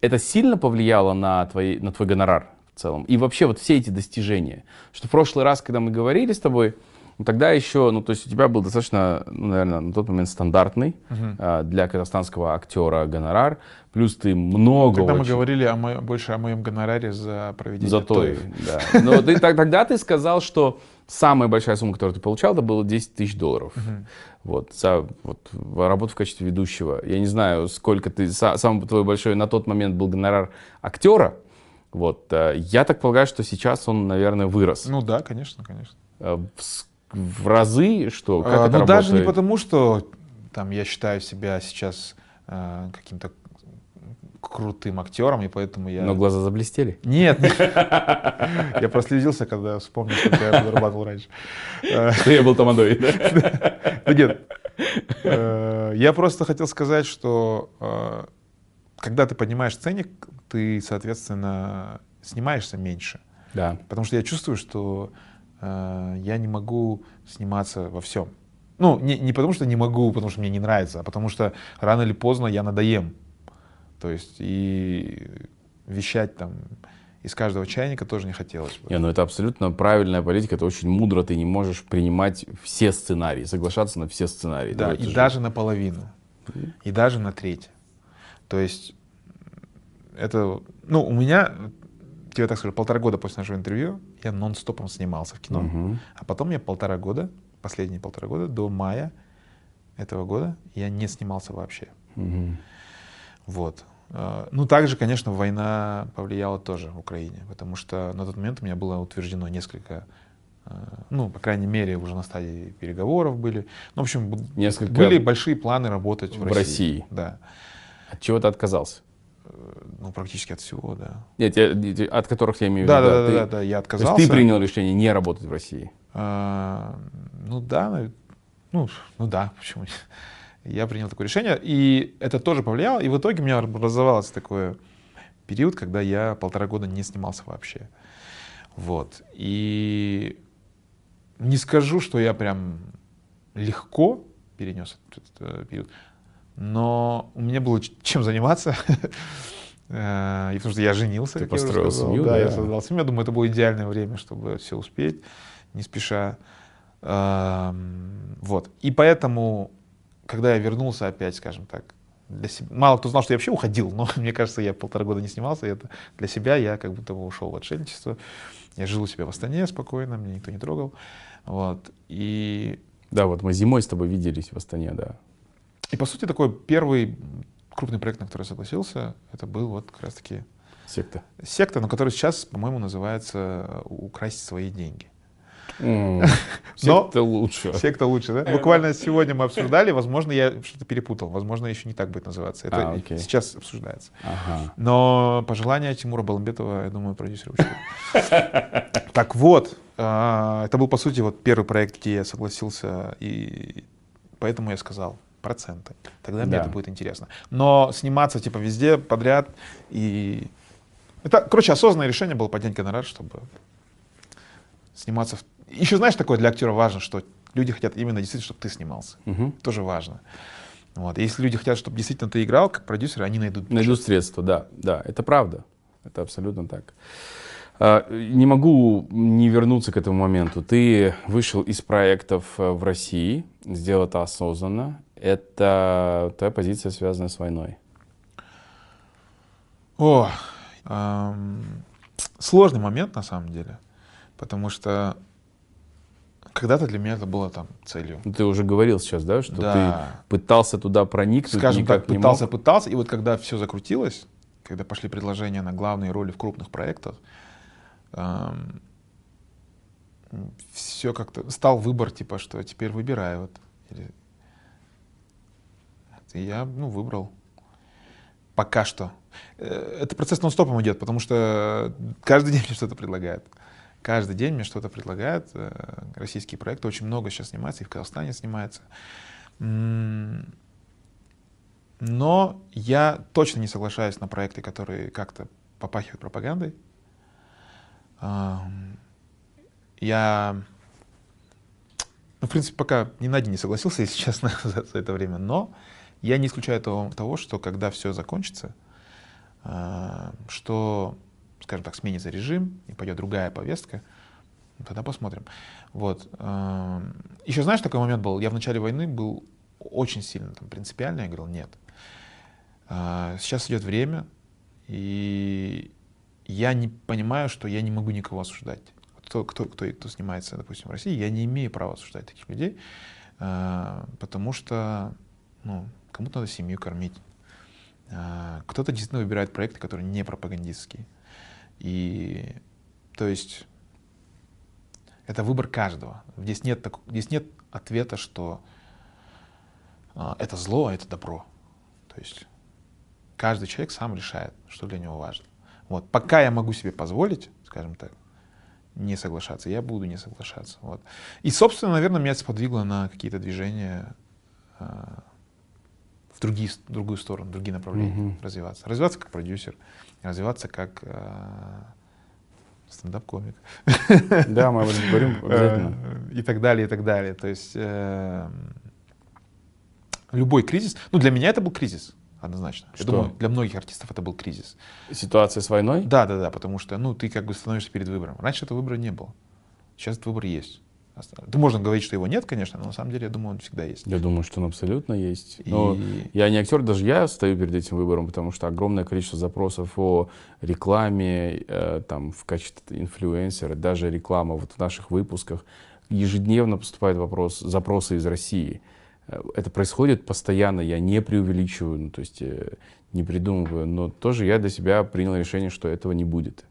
Это сильно повлияло на, твои, на твой гонорар в целом? И вообще вот все эти достижения. Что в прошлый раз, когда мы говорили с тобой, ну, тогда еще, ну, то есть у тебя был достаточно, ну, наверное, на тот момент стандартный э, для казахстанского актера гонорар, плюс ты много Когда мы очень- говорили о моем- больше о моем гонораре за проведение за той, да. Но ты, так- тогда ты сказал, что самая большая сумма, которую ты получал, это было 10 тысяч долларов. Вот, за вот, работу в качестве ведущего. Я не знаю, сколько ты, са- самый твой большой на тот момент был гонорар актера. Вот, э, я так полагаю, что сейчас он, наверное, вырос. Ну да, конечно, конечно. Э, В, в разы, что, как А, это ну даже не работает? потому, что там я считаю себя сейчас э, каким-то крутым актером, и поэтому я... Но глаза заблестели. Нет, (laughs) я прослезился, когда вспомнил, сколько я зарабатывал раньше. (laughs) Что я был тамадой, да? (laughs) Да нет. Э, Я просто хотел сказать, что э, когда ты поднимаешь ценник, ты, соответственно, снимаешься меньше. Да. Потому что я чувствую, что э, я не могу сниматься во всем. Ну, не, не потому что не могу, потому что мне не нравится, а потому что рано или поздно я надоем. То есть и вещать там из каждого чайника тоже не хотелось бы. Не, ну это абсолютно правильная политика, это очень мудро, ты не можешь принимать все сценарии, соглашаться на все сценарии. Да, и же- даже наполовину, и даже на треть. То есть это, ну, у меня, тебе так скажу, полтора года после нашего интервью я нон-стопом снимался в кино, Мгм. а потом я полтора года, последние полтора года, до мая этого года я не снимался вообще. Мгм. Вот. Э, Ну, также, конечно, война повлияла тоже в Украине, потому что на тот момент у меня было утверждено несколько, э, ну, по крайней мере, уже на стадии переговоров были. Ну, в общем, Несколько- были большие планы работать в, В России. России. Да. От чего ты отказался? Э, Ну, практически от всего, да. Нет, я- от которых я имею в Да, виду. да, да, ты- да, да, я То есть отказался. ты принял решение не работать в России. А, ну да, ну, ну да, почему нет? Я принял такое решение, и это тоже повлияло, и в итоге у меня образовался такой период, когда я полтора года не снимался вообще. Вот. И не скажу, что я прям легко перенес этот э, период, но у меня было чем заниматься. (laughs) Э, И потому что я женился, Ты я построил семью, да, да. я создал семью. Я думаю, это было идеальное время, чтобы все успеть, не спеша. Эм, Вот. И поэтому, когда я вернулся опять, скажем так, для себя, мало кто знал, что я вообще уходил, но (laughs) мне кажется, я полтора года не снимался, и это для себя я как будто бы ушел в отшельничество. Я жил у себя в Астане спокойно, меня никто не трогал. Вот. И, Да, вот мы зимой с тобой виделись в Астане, да. и по сути такой первый крупный проект, на который я согласился, это был вот как раз-таки Секта. секта, но который сейчас, по-моему, называется «Украсть свои деньги». М, (laughs) Но- Секта лучше. Секта лучше, да? Буквально сегодня мы обсуждали, возможно, я что-то перепутал, возможно, еще не так будет называться. Это А, окей. сейчас обсуждается. Ага. Но пожелания Тимура Баламбетова, я думаю, продюсеры учтут. (laughs) Так вот, а, это был, по сути, вот первый проект, где я согласился, и поэтому я сказал, проценты. Тогда да. мне это будет интересно. Но сниматься типа везде подряд и... Это, короче, осознанное решение было поднять гонорар, чтобы сниматься. В... Еще знаешь, такое для актера важно, что люди хотят именно действительно, чтобы ты снимался. Угу. Тоже важно. Вот. Если люди хотят, чтобы действительно ты играл, как продюсер, они найдут... Найдут средства, да. Да, это правда. Это абсолютно так. А, не могу не вернуться к этому моменту. Ты вышел из проектов э, в России, сделал это осознанно. Это твоя позиция, связанная с войной. О, эм, сложный момент на самом деле, потому что когда-то для меня это было там целью. Ну, ты уже говорил сейчас, да, что да. ты пытался туда проникнуть, Скажем никак так, пытался, не мог. пытался, и вот когда все закрутилось, когда пошли предложения на главные роли в крупных проектах, эм, все как-то стал выбор типа, что теперь выбираю вот. Или... И я ну выбрал. Пока что. Э, это процесс нон-стопом идет, потому что каждый (laughs) день мне что-то предлагают. Каждый день мне что-то предлагают. Э, российские проекты очень много сейчас снимается, и в Казахстане снимается. Но я точно не соглашаюсь на проекты, которые как-то попахивают пропагандой. Я, ну, в принципе, пока ни на один не согласился, если (laughs) честно, (laughs) за, за это время. Но я не исключаю того, того что когда все закончится, а, что скажем так, сменится режим и пойдет другая повестка, тогда посмотрим. Вот. Эм, Еще знаешь, такой момент был, я в начале войны был очень сильно там, принципиально, я говорил, нет. А, сейчас идет время, и я не понимаю, что я не могу никого осуждать. Кто, кто, кто, кто снимается, допустим, в России, я не имею права осуждать таких людей, а, потому что ну, кому-то надо семью кормить. А, кто-то действительно выбирает проекты, которые не пропагандистские. И то есть это выбор каждого. Здесь нет, так, здесь нет ответа, что а, это зло, а это добро. То есть каждый человек сам решает, что для него важно. Вот. Пока я могу себе позволить, скажем так, не соглашаться, я буду не соглашаться. Вот. И, собственно, наверное, меня сподвигло на какие-то движения э, в другие, другую сторону, другие направления mm-hmm. развиваться. Развиваться как продюсер, развиваться как э, стендап-комик. Да, мы об этом говорим обязательно. И так далее, и так далее. То есть э, любой кризис, ну для меня это был кризис, однозначно. Что? Я думаю, для многих артистов это был кризис. Ситуация с войной? Да, да, да, потому что ну ты как бы становишься перед выбором. Раньше этого выбора не было. Сейчас этот выбор есть. Ты можно говорить, что его нет, конечно, но на самом деле, я думаю, он всегда есть. Я думаю, что он абсолютно есть. Но и... я не актер, даже я стою перед этим выбором, потому что огромное количество запросов о рекламе, э, там, в качестве инфлюенсера, даже реклама вот в наших выпусках. Ежедневно поступают вопрос, запросы из России. Э, это происходит постоянно, я не преувеличиваю, ну, то есть э, не придумываю, но тоже я для себя принял решение, что этого не будет.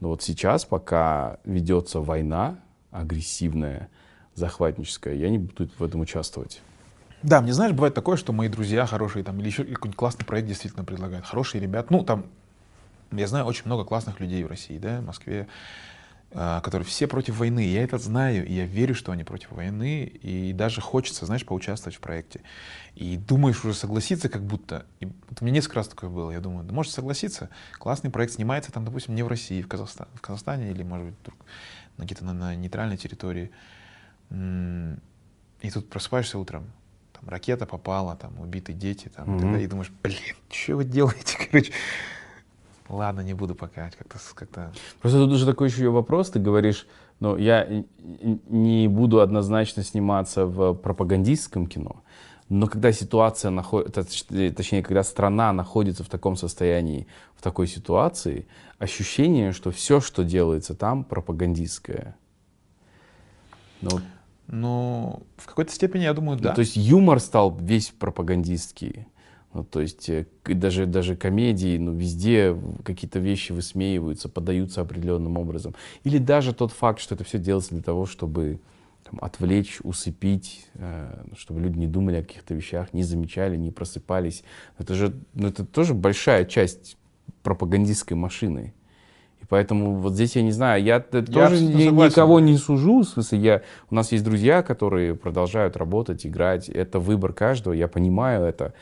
Но вот сейчас, пока ведется война, агрессивная, захватническая. Я не буду в этом участвовать. Да, мне знаешь, бывает такое, что мои друзья хорошие там или еще какой-нибудь классный проект действительно предлагают. Хорошие ребят. Ну, там, я знаю очень много классных людей в России, да, в Москве, а, которые все против войны. Я это знаю, и я верю, что они против войны, и даже хочется, знаешь, поучаствовать в проекте. И думаешь уже согласиться как будто. И вот у меня несколько раз такое было. Я думаю, да может согласиться. Классный проект снимается там, допустим, не в России, в Казахстане, в Казахстане или, может быть, вдруг где-то на, на нейтральной территории. И тут просыпаешься утром, там ракета попала, там убитые дети, там, mm-hmm. и, тогда, и думаешь, блин, что вы делаете, (laughs) короче. Ладно, не буду пока как-то... как-то. Просто тут уже такой еще вопрос, ты говоришь, ну, я не буду однозначно сниматься в пропагандистском кино, но когда ситуация находится, точнее, когда страна находится в таком состоянии, в такой ситуации, ощущение, что все, что делается там, пропагандистское. Ну, ну в какой-то степени, я думаю, да. Ну, то есть юмор стал весь пропагандистский. Ну, то есть э, даже, даже комедии, ну, везде какие-то вещи высмеиваются, подаются определенным образом. Или даже тот факт, что это все делается для того, чтобы там, отвлечь, усыпить, э, чтобы люди не думали о каких-то вещах, не замечали, не просыпались. Это же ну, это тоже большая часть пропагандистской машины. И поэтому вот здесь я не знаю, я, т- тоже согласен. никого не сужу, в смысле, я, у нас есть друзья, которые продолжают работать, играть, это выбор каждого, я понимаю это.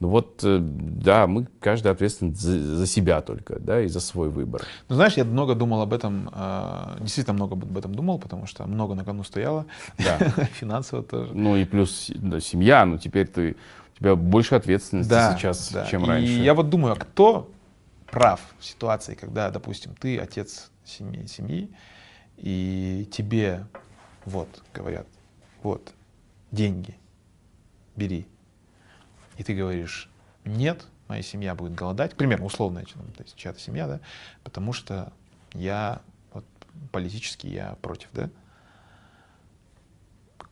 Ну вот, э, да, мы каждый ответственен за, за себя только, да, и за свой выбор. Ну, знаешь, я много думал об этом, э, действительно много об этом думал, потому что много на кону стояло, Да. (laughs) финансово тоже. Ну и плюс да, семья, ну теперь ты, у тебя больше ответственности сейчас, да. чем И раньше. я вот думаю, а кто прав в ситуации, когда, допустим, ты отец семьи, семьи и тебе вот говорят, вот деньги, бери, и ты говоришь, нет, моя семья будет голодать, к примеру, условная то есть чья-то семья, да, потому что я вот, политически я против, да.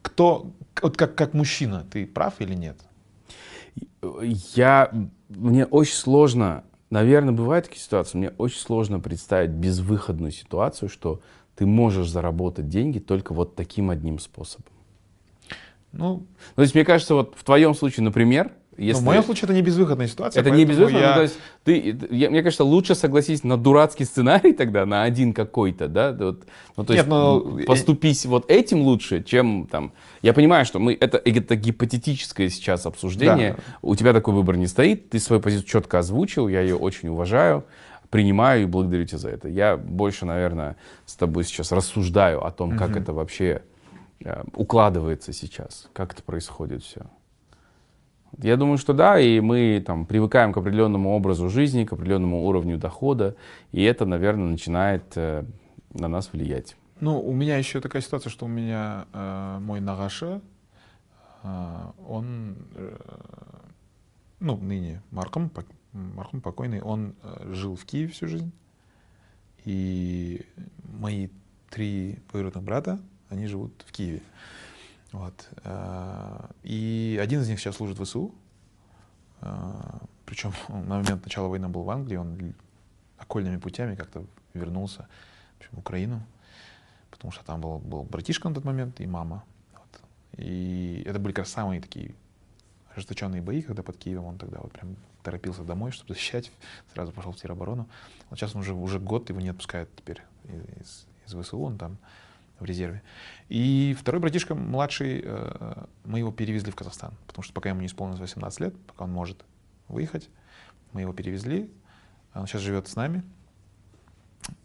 Кто, вот как, как мужчина, ты прав или нет? Я, мне очень сложно, наверное, бывают такие ситуации, мне очень сложно представить безвыходную ситуацию, что ты можешь заработать деньги только вот таким одним способом. Ну, То есть, мне кажется, вот в твоем случае, например, Если... в моем случае это не безвыходная ситуация. Это не безусловно, я- ну, то есть ты, я- мне кажется, лучше согласись на дурацкий сценарий тогда, на один какой-то, да, вот, ну, то Нет, есть ну, м, поступись вот этим лучше, чем там, я понимаю, что мы, это, это гипотетическое сейчас обсуждение, Да. у тебя такой выбор не стоит, ты свою позицию четко озвучил, я ее очень уважаю, принимаю и благодарю тебя за это. Я больше, наверное, с тобой сейчас рассуждаю о том, как это вообще э, укладывается сейчас, как это происходит все. Я думаю, что да, и мы там привыкаем к определенному образу жизни, к определенному уровню дохода, и это, наверное, начинает э, на нас влиять. Ну, у меня еще такая ситуация, что у меня э, мой Нагаша, э, он, э, ну, ныне Марком, Марком покойный, он э, жил в Киеве всю жизнь. И мои три двоюродных брата, они живут в Киеве. Вот. э, И один из них сейчас служит в ВСУ. Причем он (laughs) на момент начала войны был в Англии, он окольными путями как-то вернулся в Украину, потому что там был, был братишка на тот момент и мама. Вот. И это были как раз самые такие ожесточенные бои, когда под Киевом он тогда вот прям торопился домой, чтобы защищать, сразу пошел в тероборону. Вот сейчас он уже, уже год его не отпускают теперь из, из ВСУ, он там в резерве. И второй братишка, младший, э, мы его перевезли в Казахстан, потому что пока ему не исполнилось 18 лет, пока он может выехать, мы его перевезли, он сейчас живет с нами.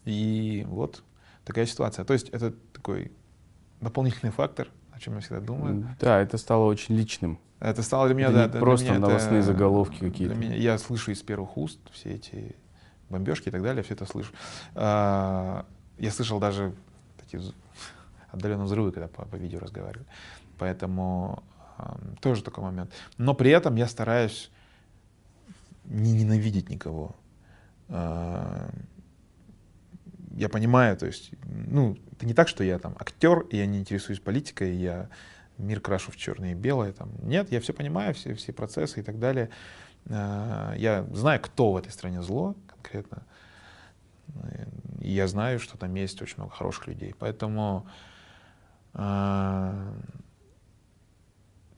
И вот такая ситуация. То есть это такой дополнительный фактор, о чем я всегда думаю. Да, это стало очень личным. Это стало для меня, Это да, не для просто меня это- новостные заголовки для какие-то. меня- я слышу из первых уст все эти бомбежки и так далее, все это слышу. А, Я слышал даже такие вз- отдаленные взрывы, когда по, по видео разговаривали. Поэтому ам, тоже такой момент. Но при этом я стараюсь не ненавидеть никого. А, Я понимаю, то есть, ну, это не так, что я там актер, и я не интересуюсь политикой, и я мир крашу в черное и белое. Там. Нет, я все понимаю, все, все процессы и так далее. А, Я знаю, кто в этой стране зло конкретно. И я знаю, что там есть очень много хороших людей. Поэтому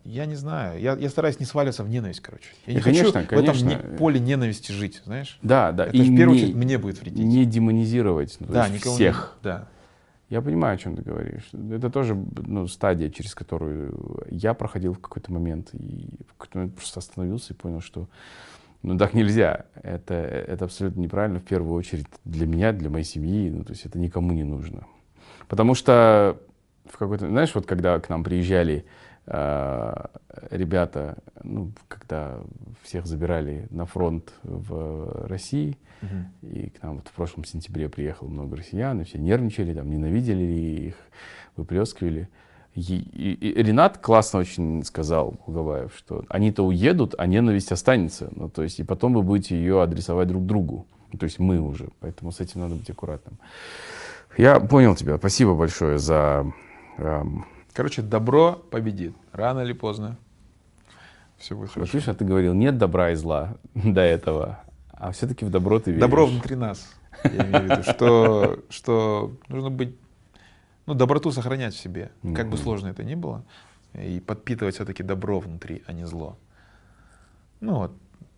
я не знаю. Я, я стараюсь не сваливаться в ненависть, короче. Я не Да, конечно, хочу в этом конечно. не- поле ненависти жить, знаешь? Да, да. Это в первую не- очередь мне будет вредить. Не демонизировать ну, да, никого не- всех. Да. Я понимаю, о чем ты говоришь. Это тоже ну, стадия, через которую я проходил в какой-то момент. И в какой-то момент просто остановился и понял, что ну так нельзя. Это, это абсолютно неправильно, в первую очередь для меня, для моей семьи. Ну, то есть это никому не нужно. Потому что в какой-то, знаешь, вот когда к нам приезжали э, ребята, ну, когда всех забирали на фронт в России, Мгм. и к нам вот в прошлом сентябре приехало много россиян, и все нервничали, там, ненавидели их, выплескивали. И, и- и Ренат классно очень сказал, Уговаев, что они-то уедут, а ненависть останется. Ну, то есть, и потом вы будете ее адресовать друг другу. Ну, то есть мы уже. Поэтому с этим надо быть аккуратным. Я понял тебя. Спасибо большое за... эм, Короче, добро победит. Рано или поздно. Все будет хорошо. видишь, а ты говорил, нет добра и зла (laughs) до этого. А все-таки в добро ты веришь. Добро внутри нас. Я имею в виду, что, (laughs) что нужно быть, ну, доброту сохранять в себе, как бы сложно это ни было, и подпитывать все-таки добро внутри, а не зло. Ну вот,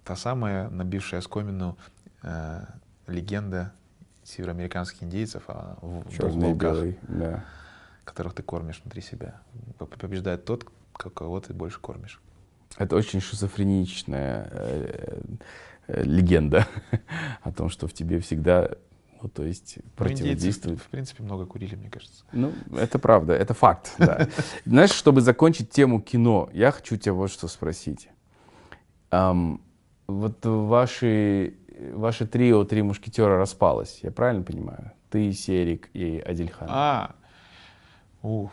та самая, набившая оскомину э, легенда североамериканских индейцев, а в Черный и волках, белый, да. Которых ты кормишь внутри себя. Побеждает тот, кого ты больше кормишь. Это очень шизофреничная э, э, легенда (laughs) о том, что в тебе всегда, ну, то есть, Ну, противодействует. в принципе, много курили, мне кажется. Ну, это правда, это факт, да. (laughs) Знаешь, чтобы закончить тему кино, я хочу тебя вот что спросить. Ам, вот ваши, ваше трио «Три мушкетера» распалось, я правильно понимаю? Ты, Серик и Адильхан. А, уф.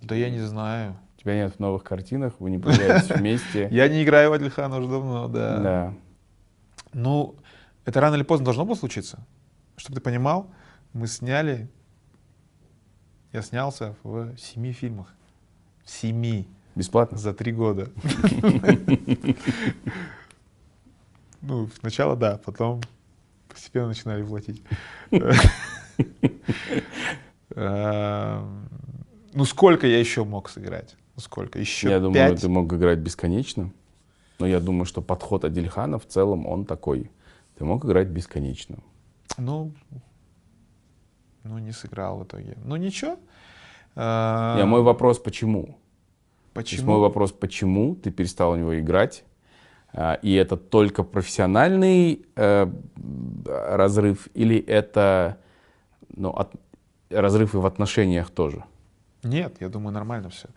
Да я не знаю. Тебя нет в новых картинах, вы не появляетесь (laughs) вместе. Я не играю в Адильхана уже давно, да. Да. Ну, это рано или поздно должно было случиться. Чтобы ты понимал, мы сняли, я снялся в семи фильмах. В семи Бесплатно? за три года. (laughs) (laughs) Ну, сначала да, потом постепенно начинали платить. Эм, Ну, сколько я еще мог сыграть? Ну, Сколько? Еще Я думаю, ты мог играть бесконечно. Но я думаю, что подход Адильхана в целом, он такой. Ты мог играть бесконечно. Ну, ну, не сыграл в итоге. Ну, ничего. Я, мой вопрос, почему? Почему? мой вопрос, почему ты перестал у него играть? А, И это только профессиональный э, разрыв или это ну, от- разрыв и в отношениях тоже? Нет, я думаю, нормально все.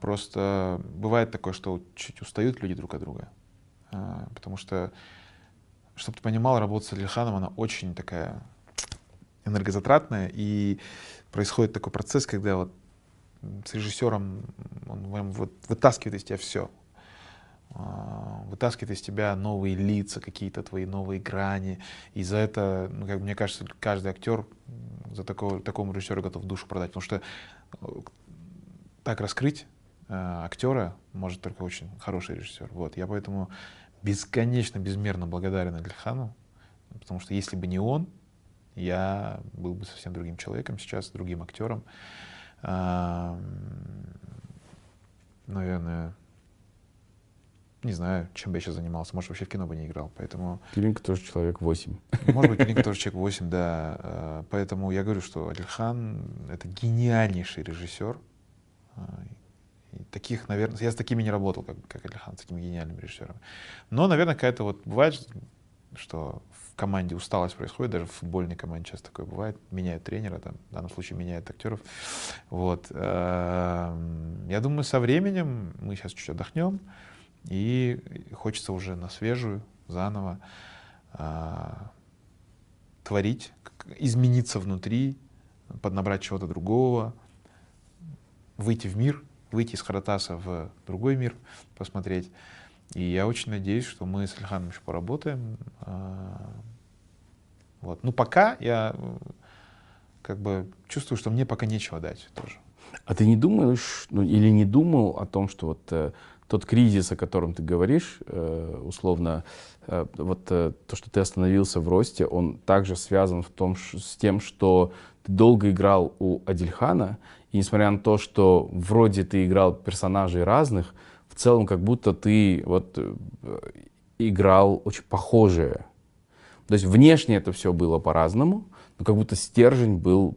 Просто бывает такое, что чуть устают люди друг от друга. А, Потому что, чтобы ты понимал, работа с Ильханом, она очень такая энергозатратная, и происходит такой процесс, когда вот с режиссером он вот вытаскивает из тебя все. Вытаскивает из тебя новые лица, какие-то твои новые грани. И за это, ну, как мне кажется, каждый актер за такого, такому режиссеру готов душу продать. Потому что э, так раскрыть э, актера может только очень хороший режиссер. Вот. Я поэтому бесконечно, безмерно благодарен Ильхану, потому что если бы не он, я был бы совсем другим человеком сейчас, другим актером. А, Наверное, не знаю, чем бы я сейчас занимался. Может, вообще в кино бы не играл. Поэтому, Киринка тоже человек 8. может быть, Клинка тоже человек (laughs) 8, да. Э, Поэтому я говорю, что Адильхан — это гениальнейший режиссер. А, и таких, наверное, я с такими не работал, как, как Адильхан, с такими гениальными режиссерами. Но, наверное, какая-то вот бывает, что в команде усталость происходит, даже в футбольной команде часто такое бывает. Меняют тренера, там, в данном случае меняют актеров. Вот. Эм, Я думаю, со временем мы сейчас чуть отдохнем, и хочется уже на свежую, заново а, творить, измениться внутри, поднабрать чего-то другого, выйти в мир, выйти из Харатаса в другой мир, посмотреть. И я очень надеюсь, что мы с Ильханом еще поработаем. А, Вот. Ну, пока я э, как бы чувствую, что мне пока нечего дать тоже. А ты не думаешь, ну, или не думал о том, что вот э, тот кризис, о котором ты говоришь, э, условно, э, вот э, то, что ты остановился в росте, он также связан в том, с тем, что ты долго играл у Адильхана, и несмотря на то, что вроде ты играл персонажей разных, в целом как будто ты вот играл очень похожие. То есть внешне это все было по-разному, но как будто стержень был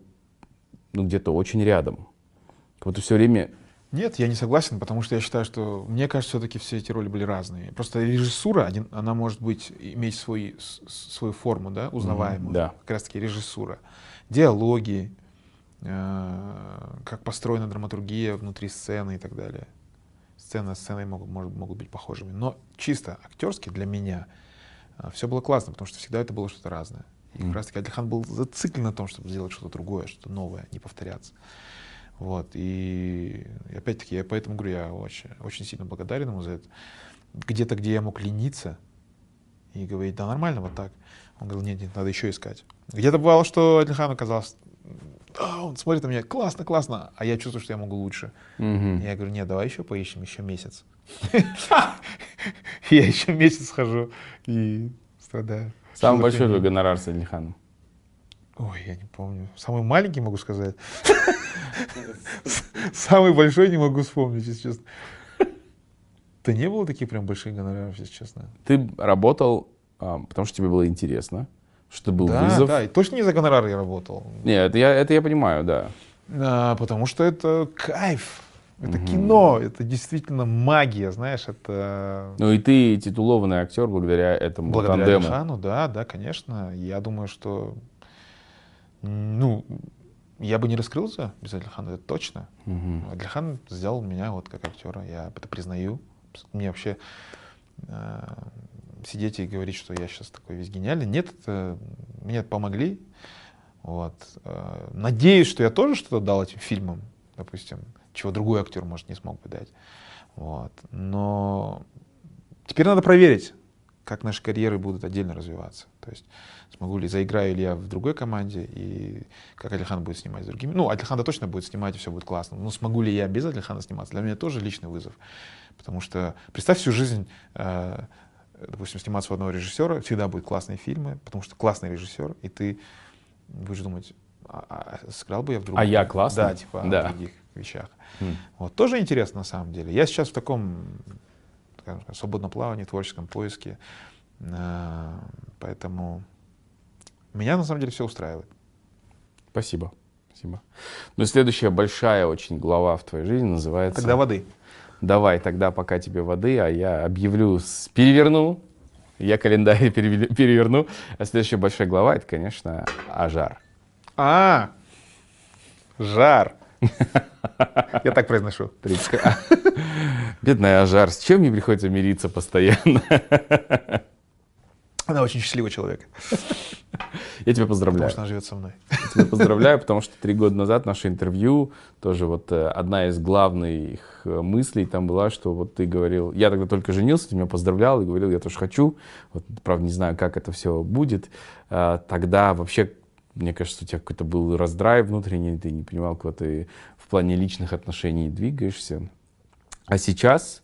ну, где-то очень рядом. Как будто все время Нет, я не согласен, потому что я считаю, что, мне кажется, все-таки все эти роли были разные. Просто режиссура, один- она может быть, иметь свой, свою форму, да, узнаваемую. да. Как раз-таки режиссура. Диалоги, э, как построена драматургия внутри сцены и так далее. Сцена с сценой могут, может- могут быть похожими. Но чисто актерски для меня все было классно, потому что всегда это было что-то разное. И как Мгм. раз-таки Адельхан был зациклен на том, чтобы сделать что-то другое, что-то новое, не повторяться. Вот, и опять-таки, я поэтому говорю, я очень, очень сильно благодарен ему за это. Где-то, где я мог лениться и говорить, да нормально вот так, он говорил, нет, нет, надо еще искать. Где-то бывало, что Адельхану казалось, «А, он смотрит на меня, классно, классно, а я чувствую, что я могу лучше. Мгм. Я говорю, нет, давай еще поищем, еще месяц. (laughs) Я еще месяц хожу и страдаю. Самый большой твой гонорар с Адильханом. Ой, я не помню. Самый маленький могу сказать. (laughs) Самый большой не могу вспомнить, если честно. Да не было таких прям больших гонораров, если честно. Ты работал, а, потому что тебе было интересно, что был да, вызов. да, и точно не за гонорар я работал. Нет, это я, это я понимаю, да. А, потому что это кайф. Это кино, это действительно магия, знаешь, это... Ну и ты титулованный актер благодаря этому Благодаря тандему. Алихану, да, да, конечно. Я думаю, что, ну, я бы не раскрылся без Алихана, это точно. Мгм. Алихан сделал меня вот как актера, я это признаю. Мне вообще э, сидеть и говорить, что я сейчас такой весь гениальный, нет, это, мне помогли. Вот. Э, надеюсь, что я тоже что-то дал этим фильмам, допустим, чего другой актер, может, не смог бы дать. Вот. Но теперь надо проверить, как наши карьеры будут отдельно развиваться. То есть смогу ли, заиграю ли я в другой команде, и как Алихан будет снимать с другими. Ну, Алихан да точно будет снимать, и все будет классно. Но смогу ли я без Алихана сниматься, для меня тоже личный вызов. Потому что представь всю жизнь, э, допустим, сниматься у одного режиссера, всегда будут классные фильмы, потому что классный режиссер, и ты будешь думать, а, а сыграл бы я в другом. А я классный? Да, типа Да. в других вещах. М. Вот, тоже интересно на самом деле. Я сейчас в таком скажем свободном плавании, творческом поиске. Э, Поэтому меня на самом деле все устраивает. Спасибо. Спасибо. Ну и следующая большая очень глава в твоей жизни называется... Тогда воды. Давай тогда пока тебе воды, а я объявлю, переверну, я календарь (laughs) переве- переверну. А следующая большая глава, это, конечно, Ажар. А, жар. Я так произношу. (laughs) Бедная Ажар, с чем мне приходится мириться постоянно? (laughs) Она очень счастливый человек, Я тебя потому поздравляю. что она живет со мной. Я тебя поздравляю, потому что три года назад наше интервью, тоже вот э, одна из главных э, мыслей там была, что вот ты говорил, я тогда только женился, ты меня поздравлял и говорил, я тоже хочу, вот, правда, не знаю, как это все будет. А, Тогда вообще, мне кажется, у тебя какой-то был раздрай внутренний, ты не понимал, куда ты в плане личных отношений двигаешься. А сейчас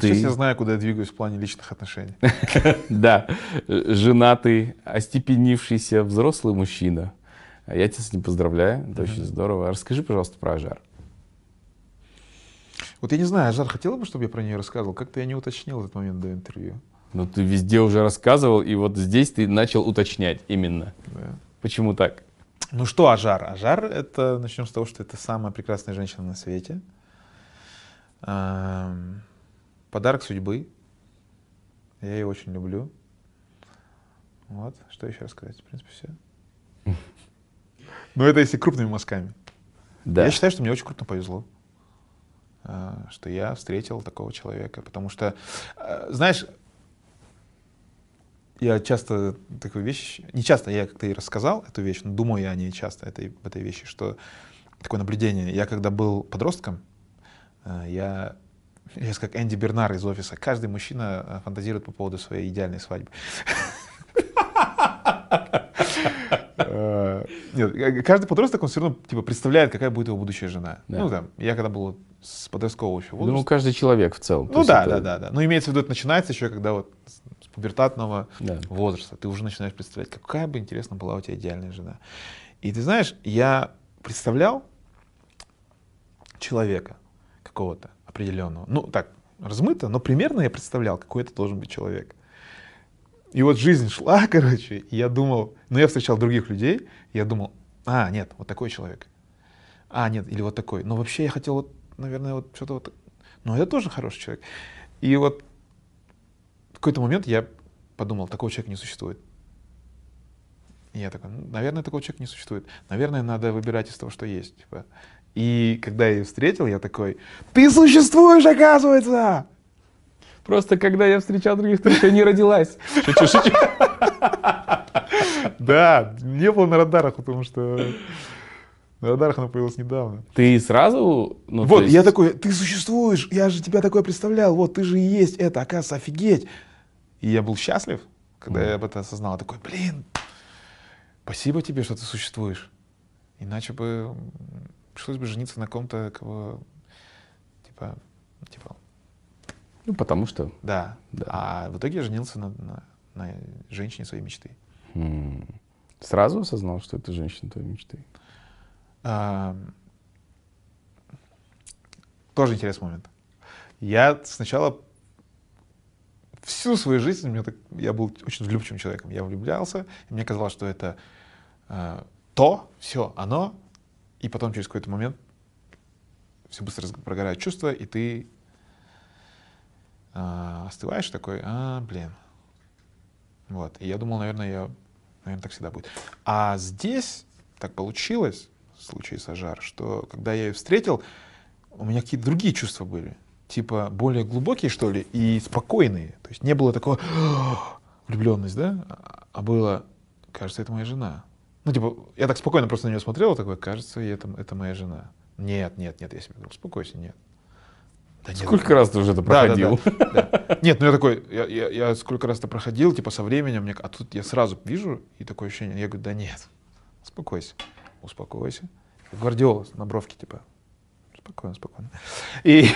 ты... (laughs) Сейчас я знаю, куда я двигаюсь в плане личных отношений. (laughs) Да, женатый, остепенившийся взрослый мужчина. Я тебя с ним поздравляю, это очень здорово. Расскажи, пожалуйста, про Ажар. Вот я не знаю, Жар хотела бы, чтобы я про нее рассказывал? Как-то я не уточнил этот момент до интервью. Ну, ты везде уже рассказывал, и вот здесь ты начал уточнять именно. Да. Почему так? Ну что Ажар? Ажар это, начнем с того, что это самая прекрасная женщина на свете. Подарок судьбы. Я ее очень люблю. Вот, что еще рассказать? В принципе, все. Ну, это если крупными мазками. Да. Я считаю, что мне очень крупно повезло, э, что я встретил такого человека, потому что, э, знаешь, я часто такую вещь, не часто, я как-то и рассказал эту вещь, но думаю я о ней часто, этой, этой вещи, что такое наблюдение. Я когда был подростком, э, я, я как Энди Бернар из офиса, каждый мужчина э, фантазирует по поводу своей идеальной свадьбы. Э, Нет, э, каждый подросток, он все равно типа представляет, какая будет его будущая жена. Да. Ну там, я когда был с подросткового еще Ну, возраста. каждый человек в целом. Ну да, это- да, да, да. Но имеется в виду, это начинается еще, когда вот с с пубертатного Да. возраста ты уже начинаешь представлять, какая бы интересно была у тебя идеальная жена. И ты знаешь, я представлял человека какого-то определенного. Ну так, размыто, но примерно я представлял, какой это должен быть человек. И вот жизнь шла, (laughs) короче, и я думал, ну я встречал других людей, я думал, а, нет, вот такой человек. А, нет, или вот такой. Но вообще я хотел вот, наверное, вот что-то вот... Ну, это тоже хороший человек. И вот в какой-то момент я подумал, такого человека не существует. И я такой, наверное, такого человека не существует. Наверное, надо выбирать из того, что есть. типа. И когда я ее встретил, я такой, ты существуешь, оказывается! Просто когда я встречал других, ты еще не родилась. Шучу, шучу. Да, не было на радарах, потому что на радарах она появилась недавно. Ты сразу... ну, вот, есть- я такой, ты существуешь, я же тебя такое представлял, вот ты же и есть это, оказывается, офигеть. И я был счастлив, когда я об этом осознал. Я такой, блин, спасибо тебе, что ты существуешь. Иначе бы пришлось бы жениться на ком-то, кого, типа, типа, Ну, потому что... да. Да. А в итоге я женился на, на, на женщине своей мечты. м, Сразу осознал, что это женщина твоей мечты? А, Тоже интересный момент. Я сначала всю свою жизнь мне так, я был очень влюбчивым человеком. Я влюблялся, и мне казалось, что это э, то, все, оно, и потом через какой-то момент все быстро прогорают чувства, и ты э, остываешь такой, а, блин. Вот. И я думал, наверное, я, наверное, так всегда будет. А здесь так получилось, в случае с Ажар, что когда я ее встретил, у меня какие-то другие чувства были. Типа более глубокие, что ли, и спокойные. То есть не было такого влюбленность, да? А было, кажется, это моя жена. Ну, типа, я так спокойно просто на нее смотрел, такой, кажется, это, это моя жена. Нет, нет, нет, я себе говорю, успокойся, нет. Да нет, сколько раз ты уже это проходил? Да, да, да, да. Нет, ну я такой, я, я, я сколько раз это проходил, типа со временем, мне, а тут я сразу вижу, и такое ощущение, я говорю, да нет, успокойся, успокойся. Гвардиола на бровке, типа, спокойно, спокойно. И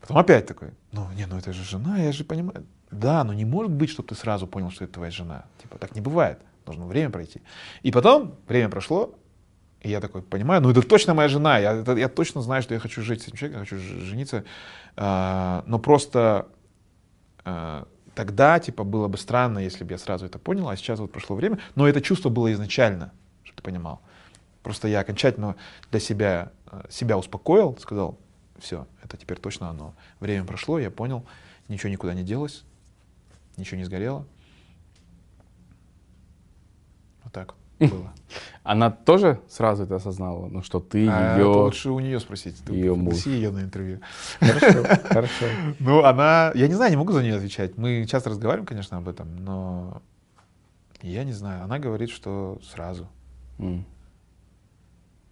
потом опять такой, ну, не, ну это же жена, я же понимаю. Да, но не может быть, чтобы ты сразу понял, что это твоя жена. Типа, так не бывает. Должно время пройти. И потом время прошло, и я такой понимаю, ну это точно моя жена, я, это, я точно знаю, что я хочу жить с этим человеком, хочу жениться. А, но просто а, тогда, типа, было бы странно, если бы я сразу это понял, а сейчас вот прошло время. Но это чувство было изначально, чтобы ты понимал. Просто я окончательно для себя, а, себя успокоил, сказал, все, это теперь точно оно. Время прошло, я понял, ничего никуда не делось, ничего не сгорело. Вот так было. Она тоже сразу это осознала, ну что ты а ее... лучше у нее спросить. Ты ее муж. ее на интервью. Хорошо, (laughs) хорошо. Ну, она... Я не знаю, не могу за нее отвечать. Мы часто разговариваем, конечно, об этом, но я не знаю. Она говорит, что сразу.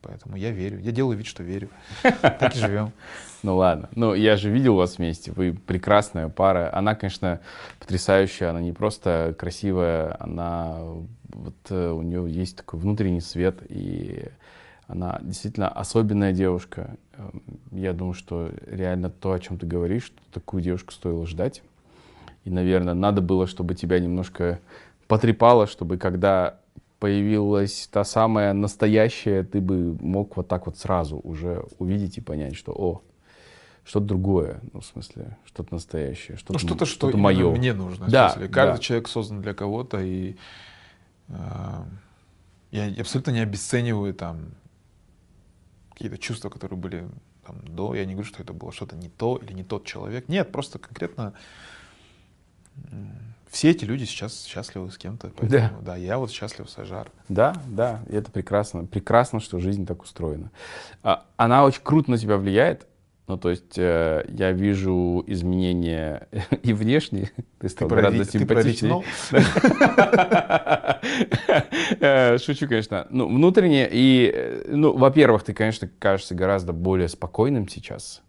Поэтому я верю. Я делаю вид, что верю. (laughs) Так и живем. Ну ладно. Ну, я же видел вас вместе. Вы прекрасная пара. Она, конечно, потрясающая. Она не просто красивая, она вот э, у нее есть такой внутренний свет, и она действительно особенная девушка. Эм, я думаю, что реально то, о чем ты говоришь, такую девушку стоило ждать. И, наверное, надо было, чтобы тебя немножко потрепало, чтобы когда появилась та самая настоящая, ты бы мог вот так вот сразу уже увидеть и понять, что, о, что-то другое, ну, в смысле, что-то настоящее, что-то, ну, что-то, что, что мое. мне нужно. Да, смысле, каждый да. человек создан для кого-то, и э, я абсолютно не обесцениваю там какие-то чувства, которые были там, до. Я не говорю, что это было что-то не то или не тот человек. Нет, просто конкретно все эти люди сейчас счастливы с кем-то. Поэтому, да. да, я вот счастлив с Ажар. Да, да, и это прекрасно. Прекрасно, что жизнь так устроена. А, она очень круто на тебя влияет. Ну, то есть э, я вижу изменения (laughs) и внешние. Ты стал ты гораздо про, симпатичнее. Э, шучу, конечно. Ну, внутренне. И, э, ну, во-первых, ты, конечно, кажешься гораздо более спокойным сейчас.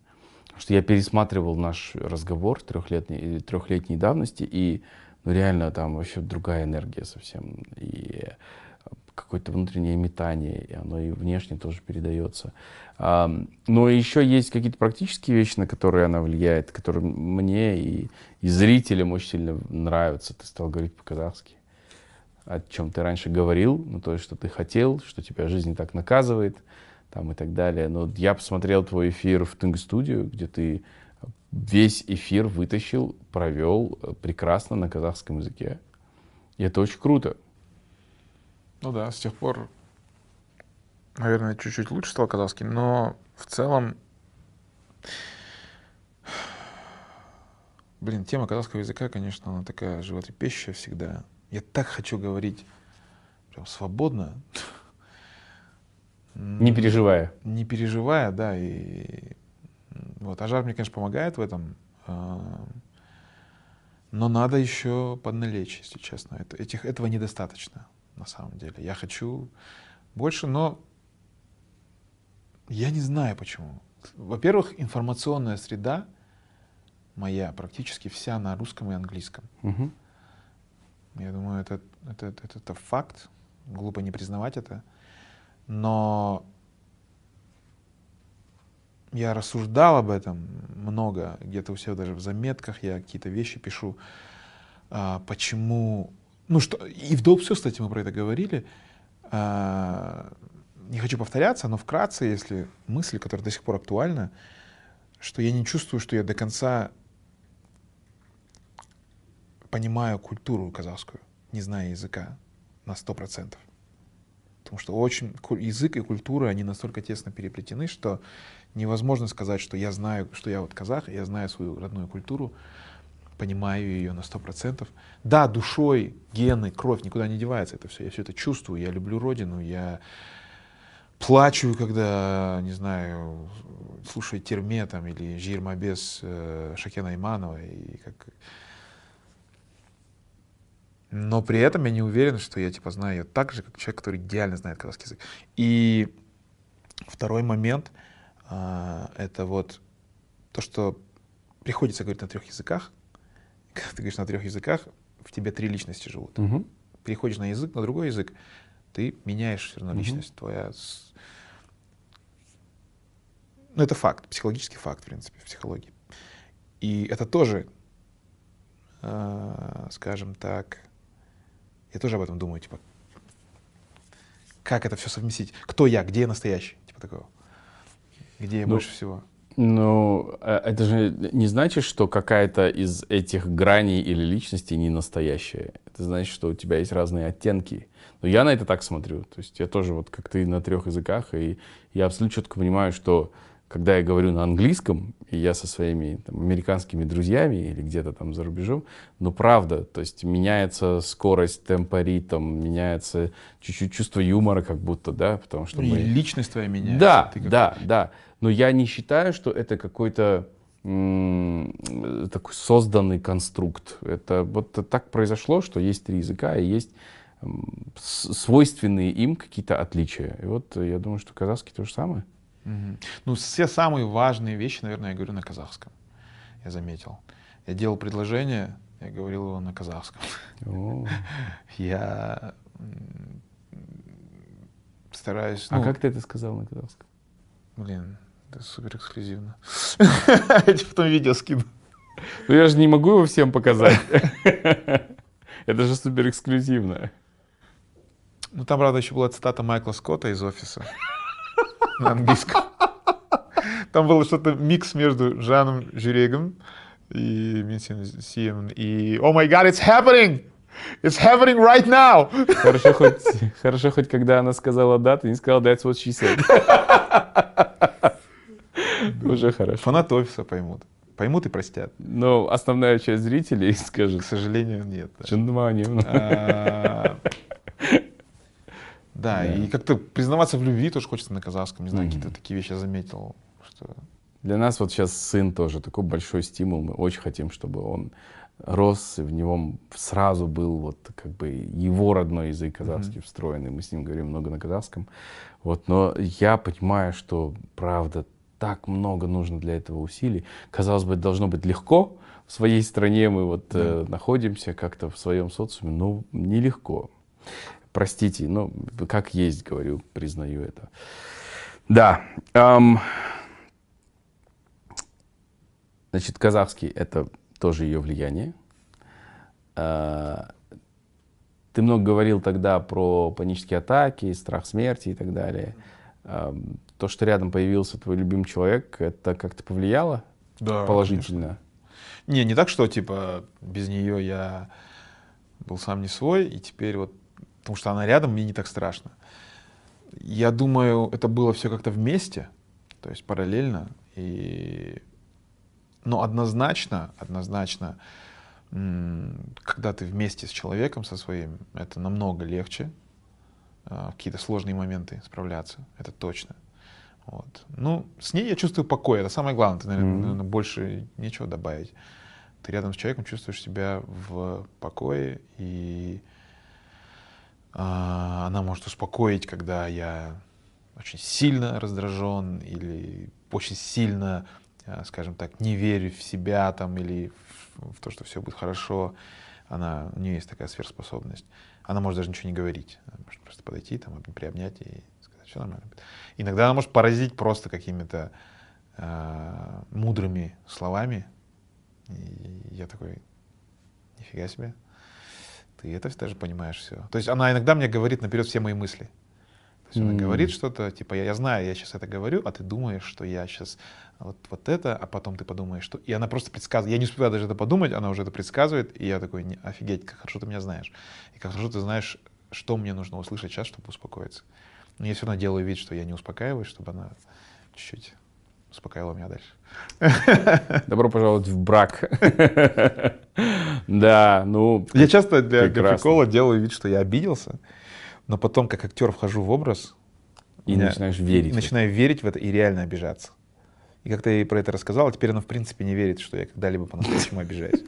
Потому что я пересматривал наш разговор трехлетней, трехлетней давности, и ну, реально там вообще другая энергия совсем. И какое-то внутреннее метание, и оно и внешне тоже передается. Но еще есть какие-то практические вещи, на которые она влияет, которые мне и, и зрителям очень сильно нравятся. Ты стал говорить по-казахски. О чем ты раньше говорил, ну, то что ты хотел, что тебя жизнь так наказывает, там, и так далее. Но я посмотрел твой эфир в Тынг студию, где ты весь эфир вытащил, провел э, прекрасно на казахском языке. И это очень круто. Ну да, с тех пор, наверное, чуть-чуть лучше стал казахский, но в целом, блин, тема казахского языка, конечно, она такая животрепещущая всегда. Я так хочу говорить прям свободно. Не переживая. Не переживая, да, и вот, Ажар мне, конечно, помогает в этом. А, но надо еще подналечь, если честно. Это, этих, этого недостаточно, на самом деле. Я хочу больше, но я не знаю почему. Во-первых, информационная среда моя практически вся на русском и английском. Угу. Я думаю, это, это, это, это факт. Глупо не признавать это. Но я рассуждал об этом много, где-то у себя даже в заметках я какие-то вещи пишу, а, почему, ну что, и в все, кстати, мы про это говорили, а, не хочу повторяться, но вкратце, если мысль, которая до сих пор актуальна, что я не чувствую, что я до конца понимаю культуру казахскую, не зная языка на сто процентов. Потому что очень язык и культура, они настолько тесно переплетены, что невозможно сказать, что я знаю, что я вот казах, я знаю свою родную культуру, понимаю ее на сто процентов. Да, душой, гены, кровь никуда не девается это все. Я все это чувствую, я люблю родину, я плачу, когда, не знаю, слушаю Терме там, или Жирмабес э, Шакена Иманова. И как... Но при этом я не уверен, что я типа знаю ее так же, как человек, который идеально знает казахский язык. И второй момент это вот то, что приходится говорить на трех языках. Когда ты говоришь на трех языках, в тебе три личности живут. Мгм. Переходишь на язык, на другой язык, ты меняешь все равно Мгм. личность твоя. Ну, это факт, психологический факт, в принципе, в психологии. И это тоже, э, скажем так, я тоже об этом думаю, типа, как это все совместить? Кто я, где я настоящий? Типа такого. Где Ну, больше всего? Ну, э, это же не значит, что какая-то из этих граней или личностей не настоящая. Это значит, что у тебя есть разные оттенки. Но я на это так смотрю. То есть я тоже вот как ты на трех языках, и я абсолютно четко понимаю, что когда я говорю на английском, и я со своими там, американскими друзьями или где-то там за рубежом, ну правда, то есть меняется скорость, темпа, ритм, меняется чуть-чуть чувство юмора как будто, да, потому что И мы... личность твоя меняется. Да, как- да, да. Но я не считаю, что это какой-то такой созданный конструкт. Это вот так произошло, что есть три языка и есть свойственные им какие-то отличия. И вот э, я думаю, что казахский то же самое. Мгм. Ну, все самые важные вещи, наверное, я говорю на казахском. Я заметил. Я делал предложение, я говорил его на казахском. О. (laughs) Я стараюсь... А ну, как ты это сказал на казахском? Блин, это супер эксклюзивно. (laughs) Я тебе потом видео скину. Ну я же не могу его всем показать. Это же супер эксклюзивно. Ну, там, правда, еще была цитата Майкла Скотта из «Офиса» на английском. Там было что-то микс между Жаном Жюрегом и Минсин Сием и «Oh my God, it's happening! It's happening right now!» Хорошо хоть, хорошо хоть когда она сказала да, ты не сказал that's what she said. Уже хорошо. Фанаты «Офиса» поймут. Поймут и простят. Но основная часть зрителей (laughs) К скажет, сожалению, нет. да. Чандмани. А, Да, и как-то признаваться в любви тоже хочется на казахском. Не знаю, какие-то такие вещи я заметил, что Для нас вот сейчас сын тоже такой большой стимул. Мы очень хотим, чтобы он рос, и в него сразу был вот как бы его родной язык казахский встроенный. Мы с ним говорим много на казахском. Вот, но я понимаю, что правда так много нужно для этого усилий. Казалось бы, должно быть легко. В своей стране мы вот э, находимся как-то в своем социуме, но нелегко. Простите, ну, как есть, говорю, признаю это. Да. ам, Значит, казахский — это тоже ее влияние. А, Ты много говорил тогда про панические атаки, страх смерти и так далее. А, То, что рядом появился твой любимый человек, это как-то повлияло да, положительно? Не, не так, что типа без нее я был сам не свой, и теперь вот, потому что она рядом, мне не так страшно. Я думаю, это было все как-то вместе, то есть параллельно. И... Но однозначно, однозначно, когда ты вместе с человеком, со своим, это намного легче а, в какие-то сложные моменты справляться, это точно. Вот. Ну, с ней я чувствую покой, это самое главное, ты, наверное, Мгм. наверное, больше нечего добавить. Ты рядом с человеком чувствуешь себя в покое, и а, она может успокоить, когда я очень сильно раздражен или очень сильно, а, скажем так, не верю в себя там или в, в то, что все будет хорошо. Она, у нее есть такая сверхспособность. Она может даже ничего не говорить. Она может просто подойти, там, об- приобнять и все нормально. будет». Иногда она может поразить просто какими-то а, мудрыми словами. И я такой, нифига себе. Ты это даже понимаешь все. То есть она иногда мне говорит наперед все мои мысли. То есть она М. говорит что-то, типа, я, я знаю, я сейчас это говорю, а ты думаешь, что я сейчас вот, вот это, а потом ты подумаешь, что... И она просто предсказывает. Я не успеваю даже это подумать, она уже это предсказывает, и я такой, «Не, офигеть, как хорошо ты меня знаешь. И как хорошо ты знаешь, что мне нужно услышать сейчас, чтобы успокоиться. Но я все равно делаю вид, что я не успокаиваюсь, чтобы она чуть-чуть успокаивала меня дальше. Добро пожаловать в брак. Да, ну, Я часто для, для прикола делаю вид, что я обиделся, но потом, как актер, вхожу в образ, и начинаешь верить. начинаю верить в это и реально обижаться. И как-то я ей про это рассказал, а теперь она в принципе не верит, что я когда-либо по-настоящему обижаюсь.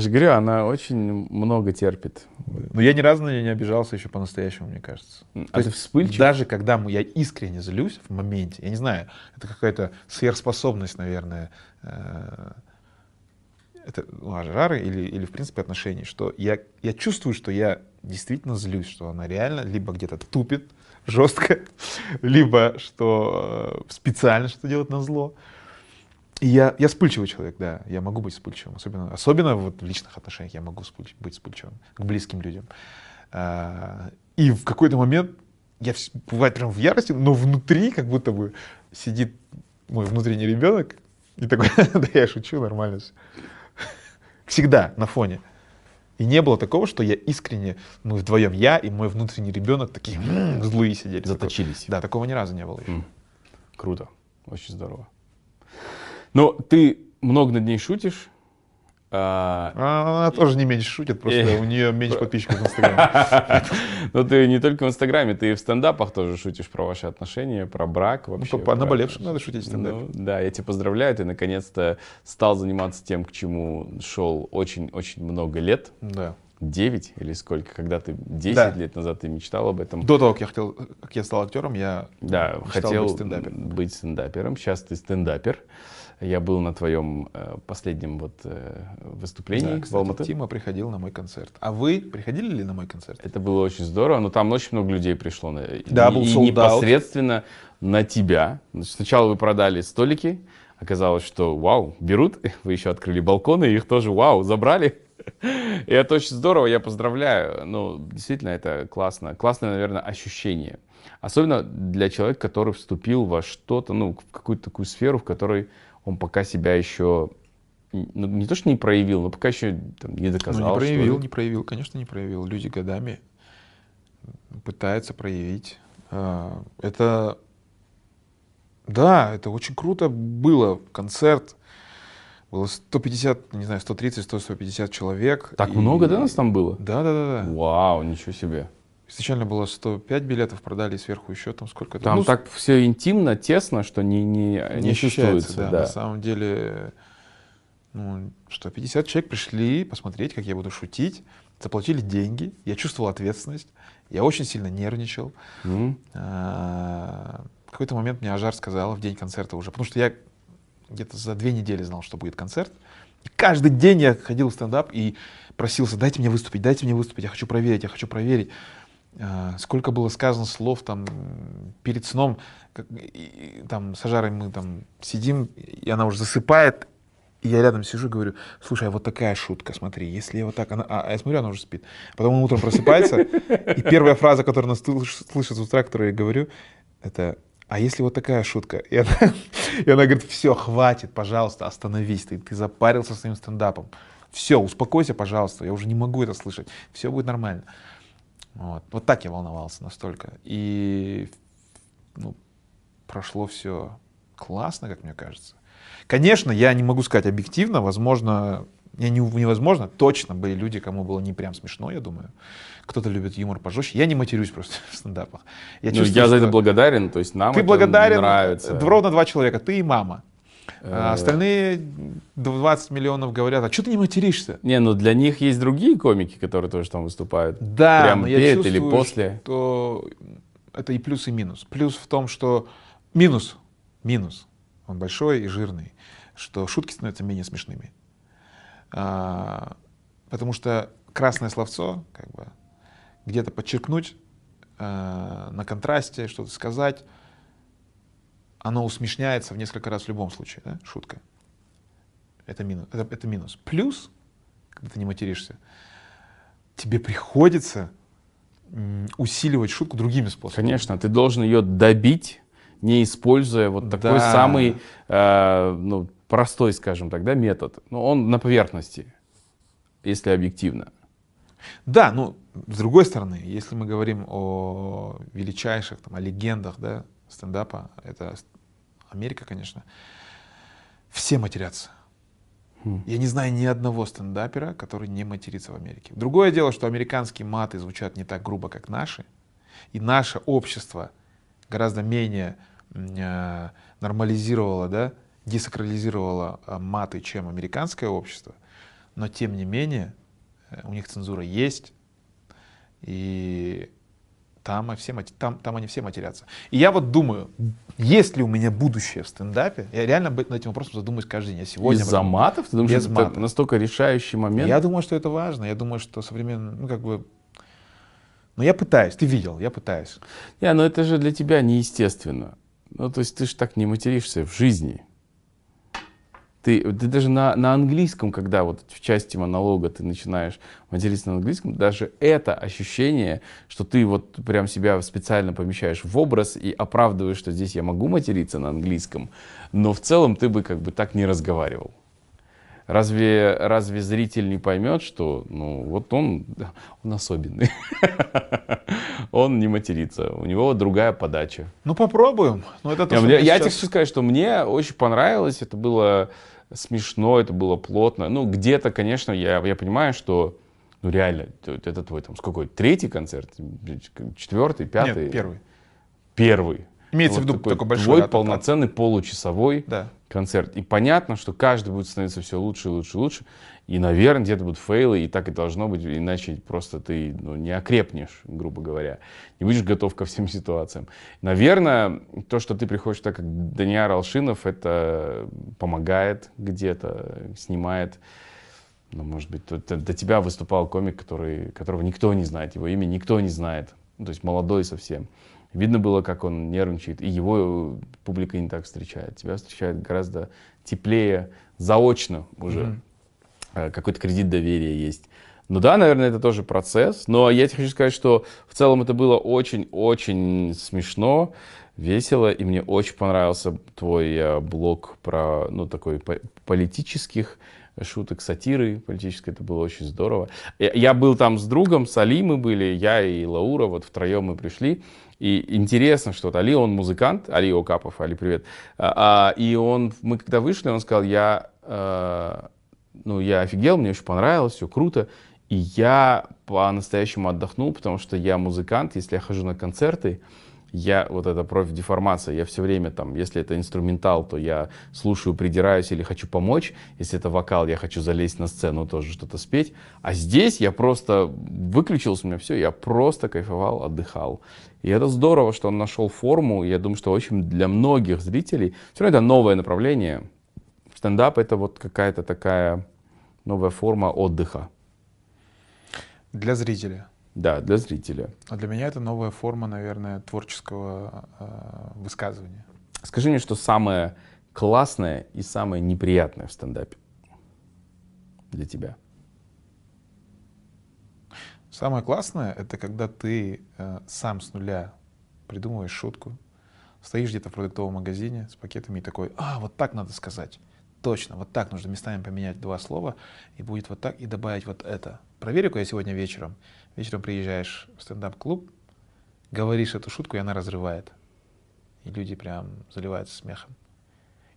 Я же говорю, она очень много терпит. Но я ни разу на нее не обижался еще по-настоящему, мне кажется. А То ты есть вспыльчив? Даже когда м- я искренне злюсь в моменте, я не знаю, это какая-то сверхспособность, наверное, э, это ну, ажары или, или в принципе отношений, что я, я чувствую, что я действительно злюсь, что она реально либо где-то тупит жестко, (laughs) либо что э, специально что делает на зло. Я, я вспыльчивый человек, да, я могу быть вспыльчивым, особенно, особенно вот в личных отношениях я могу вспыль- быть вспыльчивым к близким людям. А, И в какой-то момент я бывает прям в ярости, но внутри как будто бы сидит мой внутренний ребенок и такой, (laughs) да я шучу, нормально все. (laughs) Всегда на фоне. И не было такого, что я искренне, мы вдвоем, я и мой внутренний ребенок такие «М, злые сидели. Заточились. Да, такого ни разу не было еще. Круто, очень здорово. Но ты много над ней шутишь. а, А Она тоже не меньше шутит, просто Э. у нее меньше подписчиков в Инстаграме. (laughs) Но ты не только в Инстаграме, ты и в стендапах тоже шутишь про ваши отношения, про брак Ну, вообще. по- по наболевшим надо шутить в стендапе. Ну, да, я тебя поздравляю, ты наконец-то стал заниматься тем, к чему шел очень-очень много лет. Да. 9 или сколько, когда ты 10 Да. лет назад ты мечтал об этом. До того, как я хотел, как я стал актером, я Да, хотел быть стендапером. быть стендапером. Сейчас ты стендапер. Я был на твоем э, последнем вот э, выступлении Да, в кстати, Алматы. Тима приходил на мой концерт. А вы приходили ли на мой концерт? Это было очень здорово, но там очень много людей пришло. Да, и, был и непосредственно на тебя. Значит, Сначала вы продали столики, оказалось, что вау, берут, (laughs) вы еще открыли балконы, их тоже вау, забрали. (laughs) И это очень здорово, я поздравляю. Ну, действительно, это классно. Классное, наверное, ощущение. Особенно для человека, который вступил во что-то, ну, в какую-то такую сферу, в которой он пока себя еще ну, не то, что не проявил, но пока еще там, не Ну, доказал. не что ли. проявил, не проявил, конечно, не проявил. Люди годами пытаются проявить. А, Это, да, это очень круто было. Концерт. Было 150, не знаю, 130, 100, 150 человек. Так И- много, да, нас там было? Да, да, да, да. Вау, ничего себе. Изначально было 105 билетов, продали сверху еще там сколько-то. Там Ну, так все интимно, тесно, что не, не, не, не ощущается, да. да. На самом деле, ну, что 50 человек пришли посмотреть, как я буду шутить, заплатили деньги, я чувствовал ответственность, я очень сильно нервничал. М. А, В какой-то момент мне Ажар сказала в день концерта уже, потому что я где-то за две недели знал, что будет концерт. И каждый день я ходил в стендап и просился, дайте мне выступить, дайте мне выступить, я хочу проверить, я хочу проверить. А, Сколько было сказано слов там перед сном, как- и- там с Ажарой мы там сидим, и она уже засыпает, и я рядом сижу и говорю, слушай, а вот такая шутка, смотри, если я вот так, она, а, а я смотрю, она уже спит. Потом он утром просыпается, и первая фраза, которую она слыш- слышит с утра, которую я говорю, это а если вот такая шутка? И она, (laughs) и она говорит, все, хватит, пожалуйста, остановись, ты, ты запарился своим стендапом. Все, успокойся, пожалуйста, я уже не могу это слышать, все будет нормально. Вот, вот так я волновался настолько. И ну, прошло все классно, как мне кажется. Конечно, я не могу сказать объективно, возможно, не, не- невозможно, точно были люди, кому было не прям смешно, я думаю. Кто-то любит юмор пожестче. Я не матерюсь просто (laughs) в стендапах. Я, Ну, чувствую, я за это благодарен, то есть нам Ты это благодарен. нравится. Ровно два человека, ты и мама. А остальные 20 миллионов говорят, а что ты не материшься? Не, ну для них есть другие комики, которые тоже там выступают. Да, Прямо но я перед чувствую, или после. что это и плюс, и минус. Плюс в том, что минус, минус, он большой и жирный, что шутки становятся менее смешными. А, потому что красное словцо, как бы, где-то подчеркнуть, а, на контрасте что-то сказать, оно усмешняется в несколько раз в любом случае, да, шутка. Это минус. Это, это минус. Плюс, когда ты не материшься, тебе приходится усиливать шутку другими способами. Конечно, ты должен ее добить, не используя вот такой Да. самый э, ну, простой, скажем так, да, метод. Но он на поверхности, если объективно. Да, ну, с другой стороны, если мы говорим о величайших, там, о легендах, да, стендапа, это Америка, конечно, все матерятся. Хм. Я не знаю ни одного стендапера, который не матерится в Америке. Другое дело, что американские маты звучат не так грубо, как наши, и наше общество гораздо менее э, нормализировало, да, десакрализировало э, маты, чем американское общество, но тем не менее э, у них цензура есть, и там, и все, там, там они все матерятся. И я вот думаю, есть ли у меня будущее в стендапе? Я реально над этим вопросом задумываюсь каждый день. Я сегодня Из-за матов? Ты думаешь, Без это матов. настолько решающий момент? Я думаю, что это важно. Я думаю, что современно, ну как бы, но я пытаюсь. Ты видел, я пытаюсь. Не, ну это же для тебя неестественно. Ну, то есть ты же так не материшься в жизни. Ты, ты даже на, на английском, когда вот в части монолога ты начинаешь материться на английском, даже это ощущение, что ты вот прям себя специально помещаешь в образ и оправдываешь, что здесь я могу материться на английском, но в целом ты бы как бы так не разговаривал. Разве, разве зритель не поймет, что ну, вот он, (laughs) он особенный? (laughs) Он не матерится, у него другая подача. Ну попробуем. Ну это то, я тебе хочу сказать, что мне очень понравилось, это было смешно, это было плотно. Ну, где-то, конечно, я, я понимаю, что ну реально, это твой там сколько, третий концерт, четвертый, пятый? Нет, первый. Первый. Имеется в виду такой такой большой. Твой да, там- полноценный получасовой Да. Концерт. И понятно, что каждый будет становиться все лучше и лучше и лучше. И, наверное, где-то будут фейлы, и так и должно быть, иначе просто ты ну, не окрепнешь, грубо говоря. Не будешь готов ко всем (laughs) ситуациям. Наверное, то, что ты приходишь так, как Даниар Алшинов, это помогает где-то, снимает. Ну, может быть, до тебя выступал комик, который, которого никто не знает, его имя никто не знает. То есть молодой совсем. Видно было, как он нервничает, и его э, публика не так встречает. Тебя встречает гораздо теплее, заочно уже. Э, Какой-то кредит доверия есть. Ну да, наверное, это тоже процесс. Но я тебе хочу сказать, что в целом это было очень-очень смешно, весело, и мне очень понравился твой э, блог про, ну, такой по- политических шуток, сатиры политической, это было очень здорово. Я я был там с другом, с Али мы были, я и Лаура, вот втроем мы пришли. И интересно, что вот Али, он музыкант, Али Окапов, Али, привет. А, а, и он, мы когда вышли, он сказал, я, э, ну, я офигел, мне очень понравилось, все круто. И я по-настоящему отдохнул, потому что я музыкант, если я хожу на концерты, я, вот эта профдеформация, я все время там, если это инструментал, то я слушаю, придираюсь или хочу помочь. Если это вокал, я хочу залезть на сцену, тоже что-то спеть. А здесь я просто выключился, у меня все, я просто кайфовал, отдыхал. И это здорово, что он нашел форму. Я думаю, что очень для многих зрителей, все равно это новое направление. Стендап это вот какая-то такая новая форма отдыха. Для зрителя. Да, для зрителя. А для меня это новая форма, наверное, творческого э, высказывания. Скажи мне, что самое классное и самое неприятное в стендапе для тебя? Самое классное это когда ты э, сам с нуля придумываешь шутку, стоишь где-то в продуктовом магазине с пакетами и такой, а, вот так надо сказать. Точно, вот так нужно местами поменять два слова, и будет вот так, и добавить вот это. Проверю-ка я сегодня вечером. Вечером приезжаешь в стендап-клуб, говоришь эту шутку, и она разрывает. И люди прям заливаются смехом.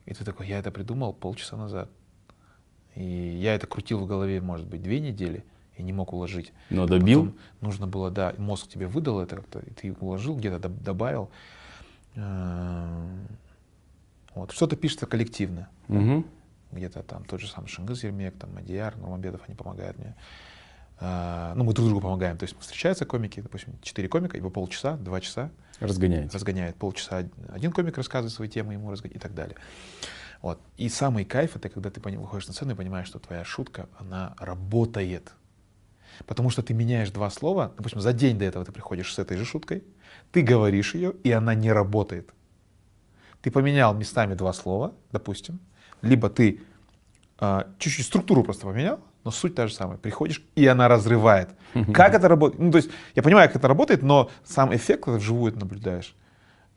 И ты такой, я это придумал полчаса назад. И я это крутил в голове, может быть, две недели, и не мог уложить. Но добил? Потом нужно было, да, мозг тебе выдал это как-то, и ты уложил, где-то доб- добавил. Эм, Вот. Что-то пишется коллективно. Мгм. Где-то там тот же самый Шингыз Ермек, там Мадияр, Нурмамбетов, они помогают мне. А, Ну, мы друг другу помогаем. То есть встречаются комики, допустим, четыре комика, по полчаса, два часа Разгоняется. разгоняет. Полчаса один комик рассказывает свои темы, ему разгоняет и так далее. Вот. И самый кайф это когда ты выходишь на сцену и понимаешь, что твоя шутка, она работает. Потому что ты меняешь два слова, допустим, за день до этого ты приходишь с этой же шуткой, ты говоришь ее, и она не работает. Ты поменял местами два слова, допустим, либо ты а, чуть-чуть структуру просто поменял, но суть та же самая. Приходишь, и она разрывает. Как это работает? Ну, то есть, я понимаю, как это работает, но сам эффект, когда вживую это наблюдаешь,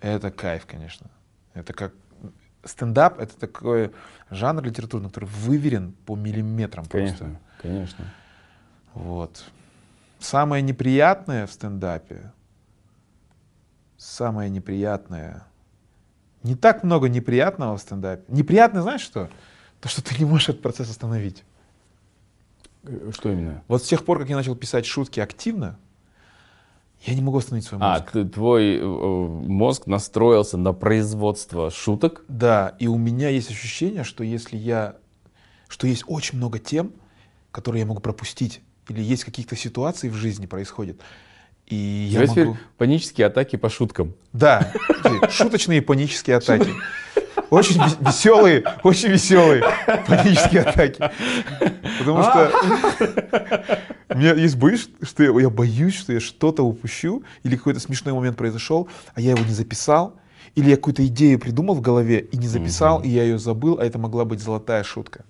это кайф, конечно. Это как стендап, это такой жанр литературный, который выверен по миллиметрам Конечно, просто. конечно. Вот. Самое неприятное в стендапе, самое неприятное, не так много неприятного в стендапе. Неприятное, знаешь что? То, что ты не можешь этот процесс остановить. Э, Что именно? Вот с тех пор, как я начал писать шутки активно, я не могу остановить свой А, мозг. ты- твой э, мозг настроился на производство шуток. Да, и у меня есть ощущение, что если я, что есть очень много тем, которые я могу пропустить, или есть каких-то ситуаций в жизни происходят, и я Я могу... панические атаки по шуткам. Да, (laughs) шуточные панические атаки. Очень вес- веселые, очень веселые панические атаки. Потому что у меня есть боюсь, что я, я боюсь, что я что-то упущу, или какой-то смешной момент произошел, а я его не записал, или я какую-то идею придумал в голове и не записал, и я ее забыл, а это могла быть золотая шутка.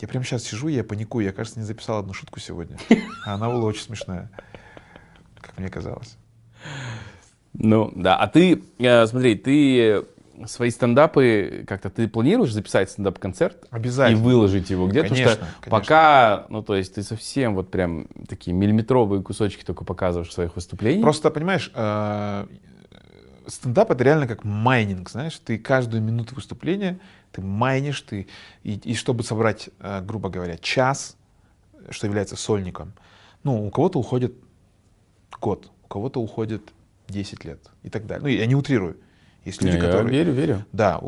Я прямо сейчас сижу, я паникую, я, кажется, не записал одну шутку сегодня, а она была очень смешная, как мне казалось. Ну, да. А ты, э, смотри, ты свои стендапы как-то ты планируешь записать стендап-концерт и Обязательно. выложить его где-то? Конечно, что конечно. пока, ну, то есть ты совсем вот прям такие миллиметровые кусочки только показываешь в своих выступлениях. Просто, понимаешь, э, стендап это реально как майнинг, знаешь, ты каждую минуту выступления, ты майнишь, ты, и, и чтобы собрать, э, грубо говоря, час, что является сольником, ну, у кого-то уходит год, у кого-то уходит 10 лет и так далее. Ну, я не утрирую. Есть люди, Не, я которые... верю, верю. Да,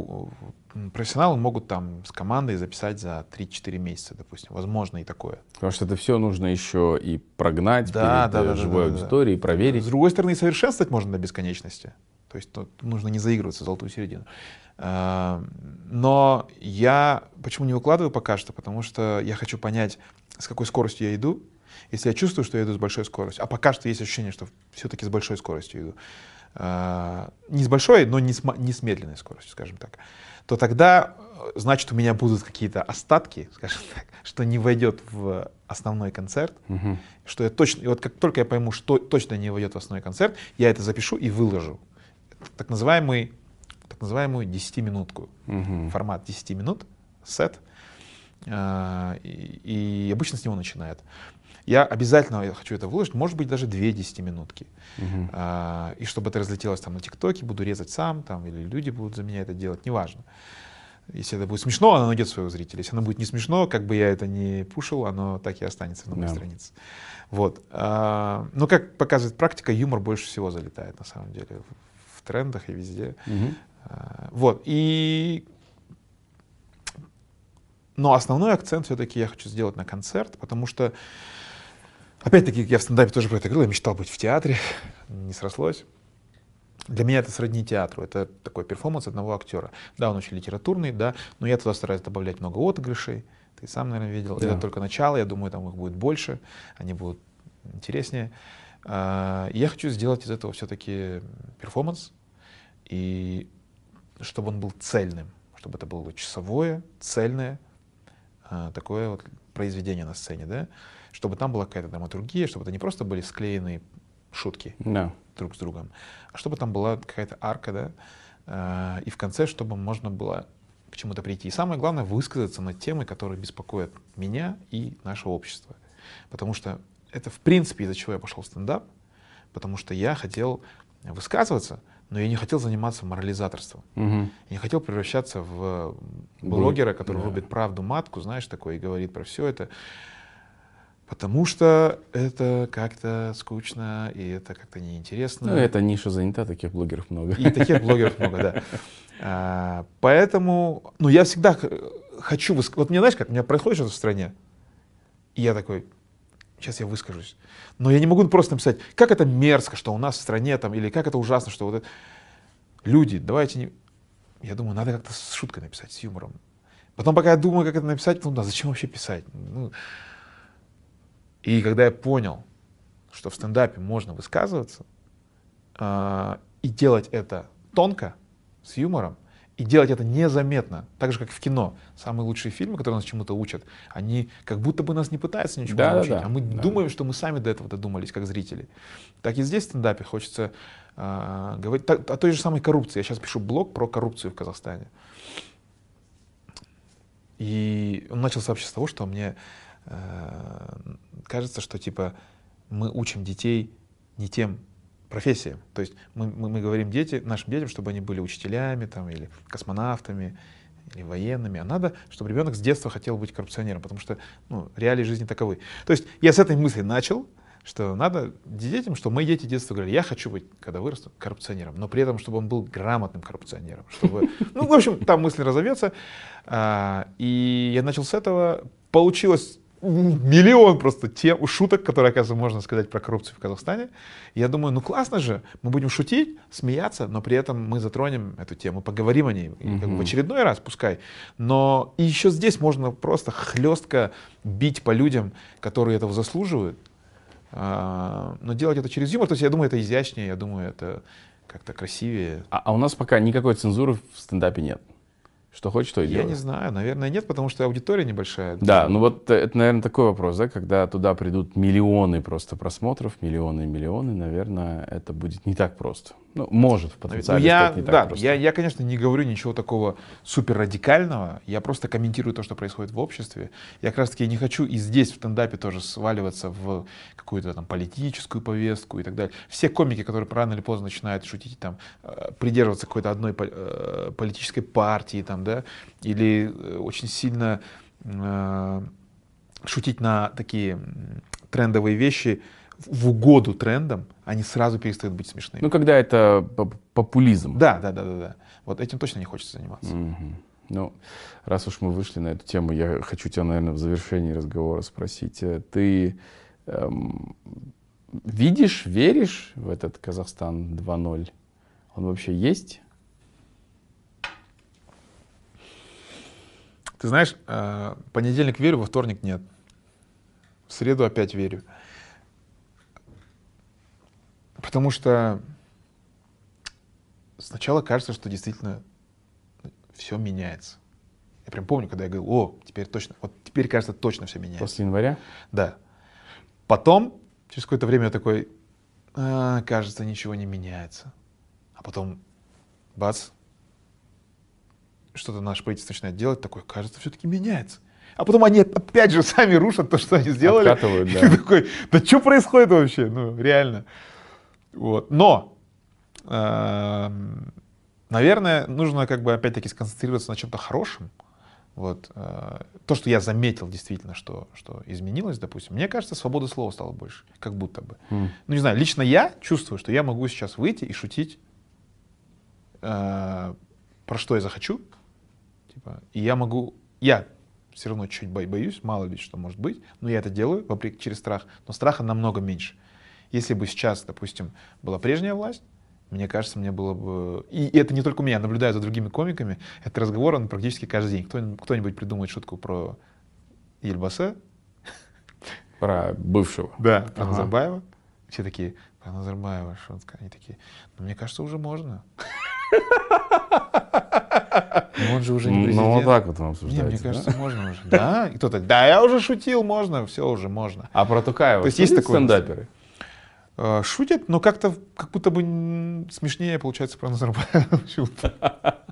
профессионалы могут там с командой записать за 3-4 месяца, допустим. Возможно и такое. Потому что это все нужно еще и прогнать Да, перед да, э, да, да, живой да, да. аудиторией, и проверить. С другой стороны, и совершенствовать можно до бесконечности. То есть тут нужно не заигрываться в золотую середину. А, Но я почему не выкладываю пока что? Потому что я хочу понять, с какой скоростью я иду. Если я чувствую, что я иду с большой скоростью, а пока что есть ощущение, что все-таки с большой скоростью иду, не с большой, но не с, не с медленной скоростью, скажем так, то тогда, э, значит, у меня будут какие-то остатки, (laughs) скажем так, что не войдет в основной концерт, Мгм. что я точно, и вот как только я пойму, что точно не войдет в основной концерт, я это запишу и выложу. Так называемый, так называемую 10-минутку. Мгм. Формат 10 минут, сет. А, И, и обычно с него начинают. Я обязательно я хочу это выложить, может быть, даже две 10-минутки. Мгм. А, И чтобы это разлетелось там на ТикТоке, буду резать сам, там, или люди будут за меня это делать, неважно. Если это будет смешно, оно найдет своего зрителя. Если оно будет не смешно, как бы я это не пушил, оно так и останется на моей Да. странице. Вот. А, Но как показывает практика, юмор больше всего залетает на самом деле в- в трендах и везде. Мгм. А, Вот. И... Но основной акцент все-таки я хочу сделать на концерт, потому что, опять-таки, я в стендапе тоже про это говорил, я мечтал быть в театре, не срослось. Для меня это сродни театру, это такой перформанс одного актера. Да, он очень литературный, да, но я туда стараюсь добавлять много отыгрышей. Ты сам, наверное, видел. Да. Это только начало, я думаю, там их будет больше, они будут интереснее. А, Я хочу сделать из этого все-таки перформанс, и чтобы он был цельным, чтобы это было часовое, цельное а, такое вот произведение на сцене, да, чтобы там была какая-то драматургия, чтобы это не просто были склеенные шутки Да. друг с другом, а чтобы там была какая-то арка, да, а, и в конце, чтобы можно было к чему-то прийти. И самое главное, высказаться на темы, которые беспокоят меня и наше общество. Потому что это, в принципе, из-за чего я пошел в стендап, потому что я хотел высказываться, но я не хотел заниматься морализаторством. Мгм. Я не хотел превращаться в Блог- блогера, который да. рубит правду матку, знаешь, такой, и говорит про все это. Потому что это как-то скучно, и это как-то неинтересно. Ну, эта ниша занята, таких блогеров много. И таких блогеров много, да. (laughs) А, поэтому, ну, я всегда хочу высказать. Вот мне, знаешь, как, у меня происходит что-то в стране, и я такой, сейчас я выскажусь. Но я не могу просто написать, как это мерзко, что у нас в стране, там, или как это ужасно, что вот это... Люди, давайте не... Я думаю, надо как-то с шуткой написать, с юмором. Потом, пока я думаю, как это написать, ну да, зачем вообще писать? Ну, и когда я понял, что в стендапе можно высказываться а, и делать это тонко, с юмором, и делать это незаметно, так же, как в кино. Самые лучшие фильмы, которые нас чему-то учат, они как будто бы нас не пытаются ничего Да, научить, да, а мы да. думаем, что мы сами до этого додумались, как зрители. Так и здесь в стендапе хочется а, говорить та- о той же самой коррупции. Я сейчас пишу блог про коррупцию в Казахстане. И он начался вообще с того, что мне э, кажется, что типа мы учим детей не тем профессиям. То есть мы, мы, мы говорим дети, нашим детям, чтобы они были учителями там, или космонавтами, или военными, а надо, чтобы ребенок с детства хотел быть коррупционером, потому что ну, реалии жизни таковы. То есть я с этой мысли начал, что надо детям, что мои дети детства говорили, я хочу быть, когда вырасту, коррупционером, но при этом, чтобы он был грамотным коррупционером, чтобы, ну, в общем, там мысль разовьется, А, и я начал с этого, получилось миллион просто тем, шуток, которые, оказывается, можно сказать про коррупцию в Казахстане. Я думаю, ну классно же, мы будем шутить, смеяться, но при этом мы затронем эту тему, поговорим о ней, и как бы в очередной раз, пускай. Но и еще здесь можно просто хлестко бить по людям, которые этого заслуживают, А, но делать это через юмор, то есть я думаю, это изящнее, я думаю, это как-то красивее. А, а у нас пока никакой цензуры в стендапе нет. Что хочешь, то и Я делай. не знаю, наверное, нет, потому что аудитория небольшая. Да, ну вот э, это, наверное, такой вопрос, да, когда туда придут миллионы просто просмотров, миллионы и миллионы, наверное, это будет не так просто. Ну, может в потенциале я, не так да, просто. я, я, конечно, не говорю ничего такого супер радикального, я просто комментирую то, что происходит в обществе. Я как раз таки не хочу и здесь в стендапе тоже сваливаться в какую-то там политическую повестку и так далее. Все комики, которые рано или поздно начинают шутить, там, э, придерживаться какой-то одной э, политической партии, там, да, или э, очень сильно э, шутить на такие трендовые вещи в угоду трендам, они сразу перестают быть смешными. Ну, когда это поп- популизм. Да, да, да, да, да. Вот этим точно не хочется заниматься. Мгм. Ну, раз уж мы вышли на эту тему, я хочу тебя, наверное, в завершении разговора спросить. Э, Ты эм, видишь, веришь в этот Казахстан 2.0? Он вообще есть? Ты знаешь, э, понедельник верю, во вторник нет. В среду опять верю. Потому что сначала кажется, что действительно все меняется. Я прям помню, когда я говорил, о, теперь точно, вот теперь кажется, точно все меняется. После января? Да. Потом, через какое-то время я такой, «А, кажется, ничего не меняется. А потом, бац, что-то наше правительство начинает делать, такое, кажется, все-таки меняется. А потом они опять же (laughs) сами рушат то, что они сделали. Откатывают, И да. ты такой, да что происходит вообще? Ну, реально. Вот. Но, эм, наверное, нужно как бы опять-таки сконцентрироваться на чем-то хорошем. Вот. э, То, что я заметил действительно, что, что изменилось, допустим, мне кажется, свободы слова стало больше, как будто бы. М. Ну, не знаю, лично я чувствую, что я могу сейчас выйти и шутить, э, про что я захочу. Типа, и я могу, я все равно чуть бо- боюсь, мало ли что может быть, но я это делаю вопреки через страх, но страха намного меньше. Если бы сейчас, допустим, была прежняя власть, мне кажется, мне было бы... И это не только у меня, наблюдаю за другими комиками, это разговор, он практически каждый день. Кто, кто-нибудь придумает шутку про Ельбасе, Про бывшего. да, про Ага. Назарбаева. Все такие, про Назарбаева, он сказал? Они такие, ну, мне кажется, уже можно. Ну, он же уже не Ну, президент. вот так вот вам Не, обсуждается. мне да? кажется, можно уже. Да? И кто-то, да, я уже шутил, можно, все уже можно. А про Тукаева То есть есть такое стендаперы? Э, Шутят, но как-то как будто бы смешнее получается про Назарбаева. почему-то. (laughs)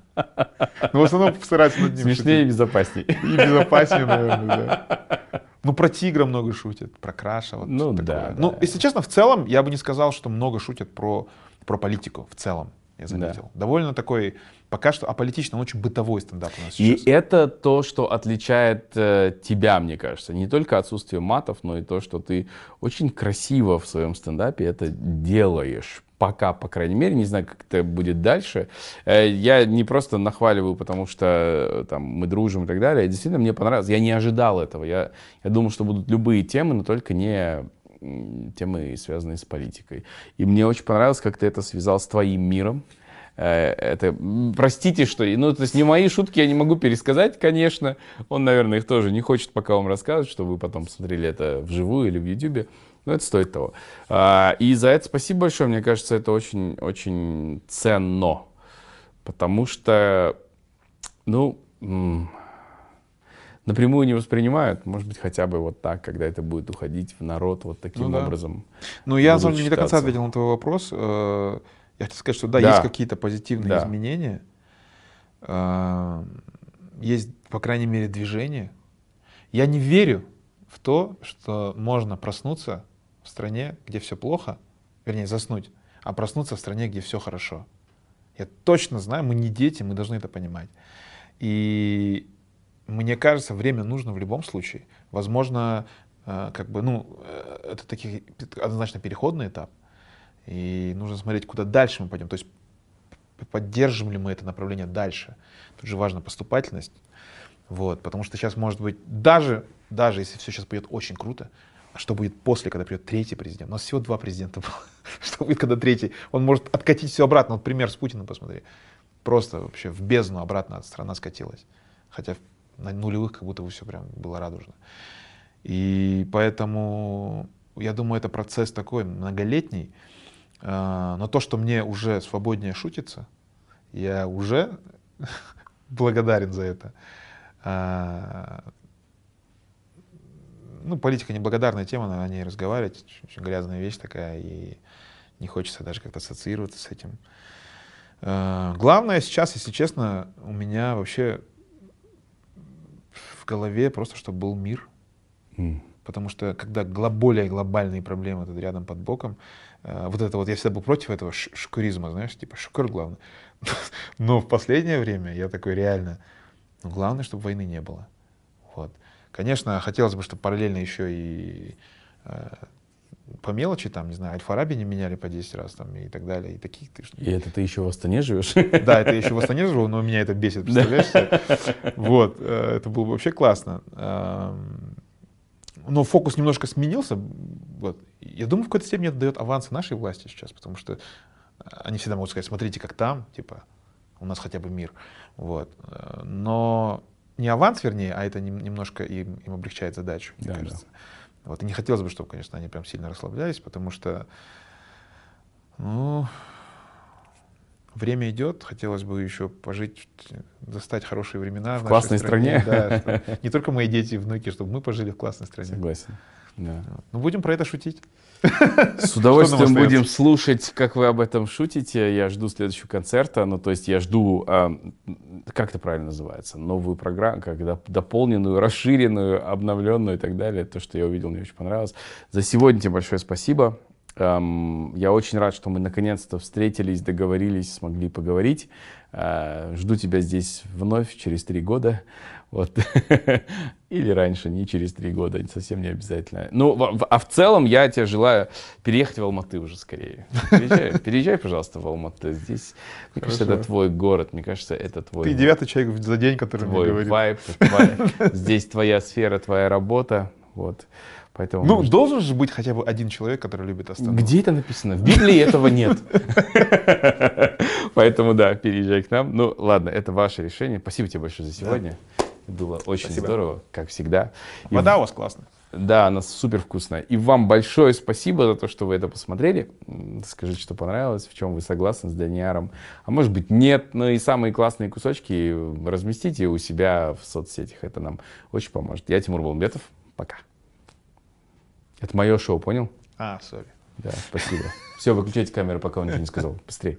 Ну, в основном стараются над ним Смешнее и шутить. безопаснее. И безопаснее, наверное, да. Ну, про тигра много шутят, про краша. Вот Ну, такое. да, Ну, да. если честно, в целом, я бы не сказал, что много шутят про, про политику. В целом, я заметил. Довольно такой, пока что аполитично, очень бытовой стендап у нас И сейчас. это то, что отличает э, тебя, мне кажется. Не только отсутствие матов, но и то, что ты очень красиво в своем стендапе это делаешь. Пока, по крайней мере, не знаю, как это будет дальше. Э, я не просто нахваливаю, потому что э, там, мы дружим и так далее. Действительно, мне понравилось. Я не ожидал этого. Я, я думал, что будут любые темы, но только не темы, связанные с политикой. И мне очень понравилось, как ты это связал с твоим миром. Э, Это, простите, что, ну, то есть не мои шутки я не могу пересказать, конечно. Он, наверное, их тоже не хочет пока вам рассказывать, чтобы вы потом смотрели это вживую или в Ютубе. Но это стоит того. А, И за это спасибо большое. Мне кажется, это очень, очень ценно. Потому что Ну, напрямую не воспринимают, может быть, хотя бы вот так, когда это будет уходить в народ вот таким ну, да. образом. Ну, я, на самом деле, не до конца ответил на твой вопрос. Я хочу сказать, что да, да. есть какие-то позитивные да. изменения. Э, есть, по крайней мере, движение. Я не верю в то, что можно проснуться в стране, где все плохо, вернее, заснуть, а проснуться в стране, где все хорошо. Я точно знаю, мы не дети, мы должны это понимать. И мне кажется, время нужно в любом случае. Возможно, э, как бы, ну, э, это такие однозначно переходный этап. И нужно смотреть, куда дальше мы пойдем. То есть поддержим ли мы это направление дальше. Тут же важна поступательность. Вот, потому что сейчас может быть, даже, даже если все сейчас пойдет очень круто, а что будет после, когда придет третий президент? У нас всего два президента было. (laughs) что будет, когда третий? Он может откатить все обратно. Вот пример с Путиным посмотри. Просто вообще в бездну обратно страна скатилась. Хотя на нулевых как будто бы все прям было радужно. И поэтому я думаю, это процесс такой многолетний. А, но то, что мне уже свободнее шутится, я уже (laughs) благодарен за это. А, ну, политика неблагодарная тема, надо о ней разговаривать. Очень грязная вещь такая, и не хочется даже как-то ассоциироваться с этим. А, главное сейчас, если честно, у меня вообще в голове просто, чтобы был мир. Mm. Потому что когда более глобальные проблемы тут рядом под боком, э, вот это вот, я всегда был против этого шкуризма, знаешь, типа шкур главное. (laughs) Но в последнее время я такой реально, ну, главное, чтобы войны не было. Вот. Конечно, хотелось бы, чтобы параллельно еще и э, по мелочи, там, не знаю, Альфараби не меняли по 10 раз там, и так далее. И, таких, ты, и это ты еще в Астане живешь? (laughs) Да, это я еще в Астане живу, но меня это бесит, представляешь? (laughs) Вот, э, это было бы вообще классно. Но фокус немножко сменился. Вот. Я думаю, в какой-то степени это дает аванс нашей власти сейчас, потому что э, они всегда могут сказать, смотрите, как там, типа, у нас хотя бы мир. Вот. Э, но не аванс, вернее, а это немножко им, им облегчает задачу, мне да, кажется. Да. Вот. И не хотелось бы, чтобы, конечно, они прям сильно расслаблялись, потому что, ну, время идет, хотелось бы еще пожить, застать хорошие времена. В, в классной стране. стране. Да, (laughs) не только мои дети и внуки, чтобы мы пожили в классной стране. Согласен. Да. Ну, будем про это шутить. (laughs) С удовольствием будем слушать, как вы об этом шутите. Я жду следующего концерта. Ну, то есть я жду, а, как это правильно называется, новую программу, когда дополненную, расширенную, обновленную и так далее. То, что я увидел, мне очень понравилось. За сегодня тебе большое спасибо. Эм, я очень рад, что мы наконец-то встретились, договорились, смогли поговорить. Э, жду тебя здесь вновь через три года. Вот. (laughs) Или раньше, не через три года, совсем не обязательно. Ну, а в целом я тебе желаю переехать в Алматы уже скорее. Переезжай, (laughs) переезжай пожалуйста, в Алматы. Здесь, мне кажется, это твой город, мне кажется, это твой... Ты девятый человек за день, который твой мне говорит. Вайб, (laughs) здесь твоя сфера, твоя работа. Вот. Поэтому ну, может... должен же быть хотя бы один человек, который любит Астану. Где это написано? В Библии этого нет. Поэтому, да, переезжай к нам. Ну, ладно, это ваше решение. Спасибо тебе большое за сегодня. Было очень здорово, как всегда. Вода у вас классная. Да, она супер вкусная. И вам большое спасибо за то, что вы это посмотрели. Скажите, что понравилось, в чем вы согласны с Даниаром. А может быть нет, но и самые классные кусочки разместите у себя в соцсетях. Это нам очень поможет. Я Тимур Балмбетов. Пока. Это мое шоу, понял? А, сори. Да, спасибо. Все, выключайте камеру, пока он ничего не сказал. Быстрее.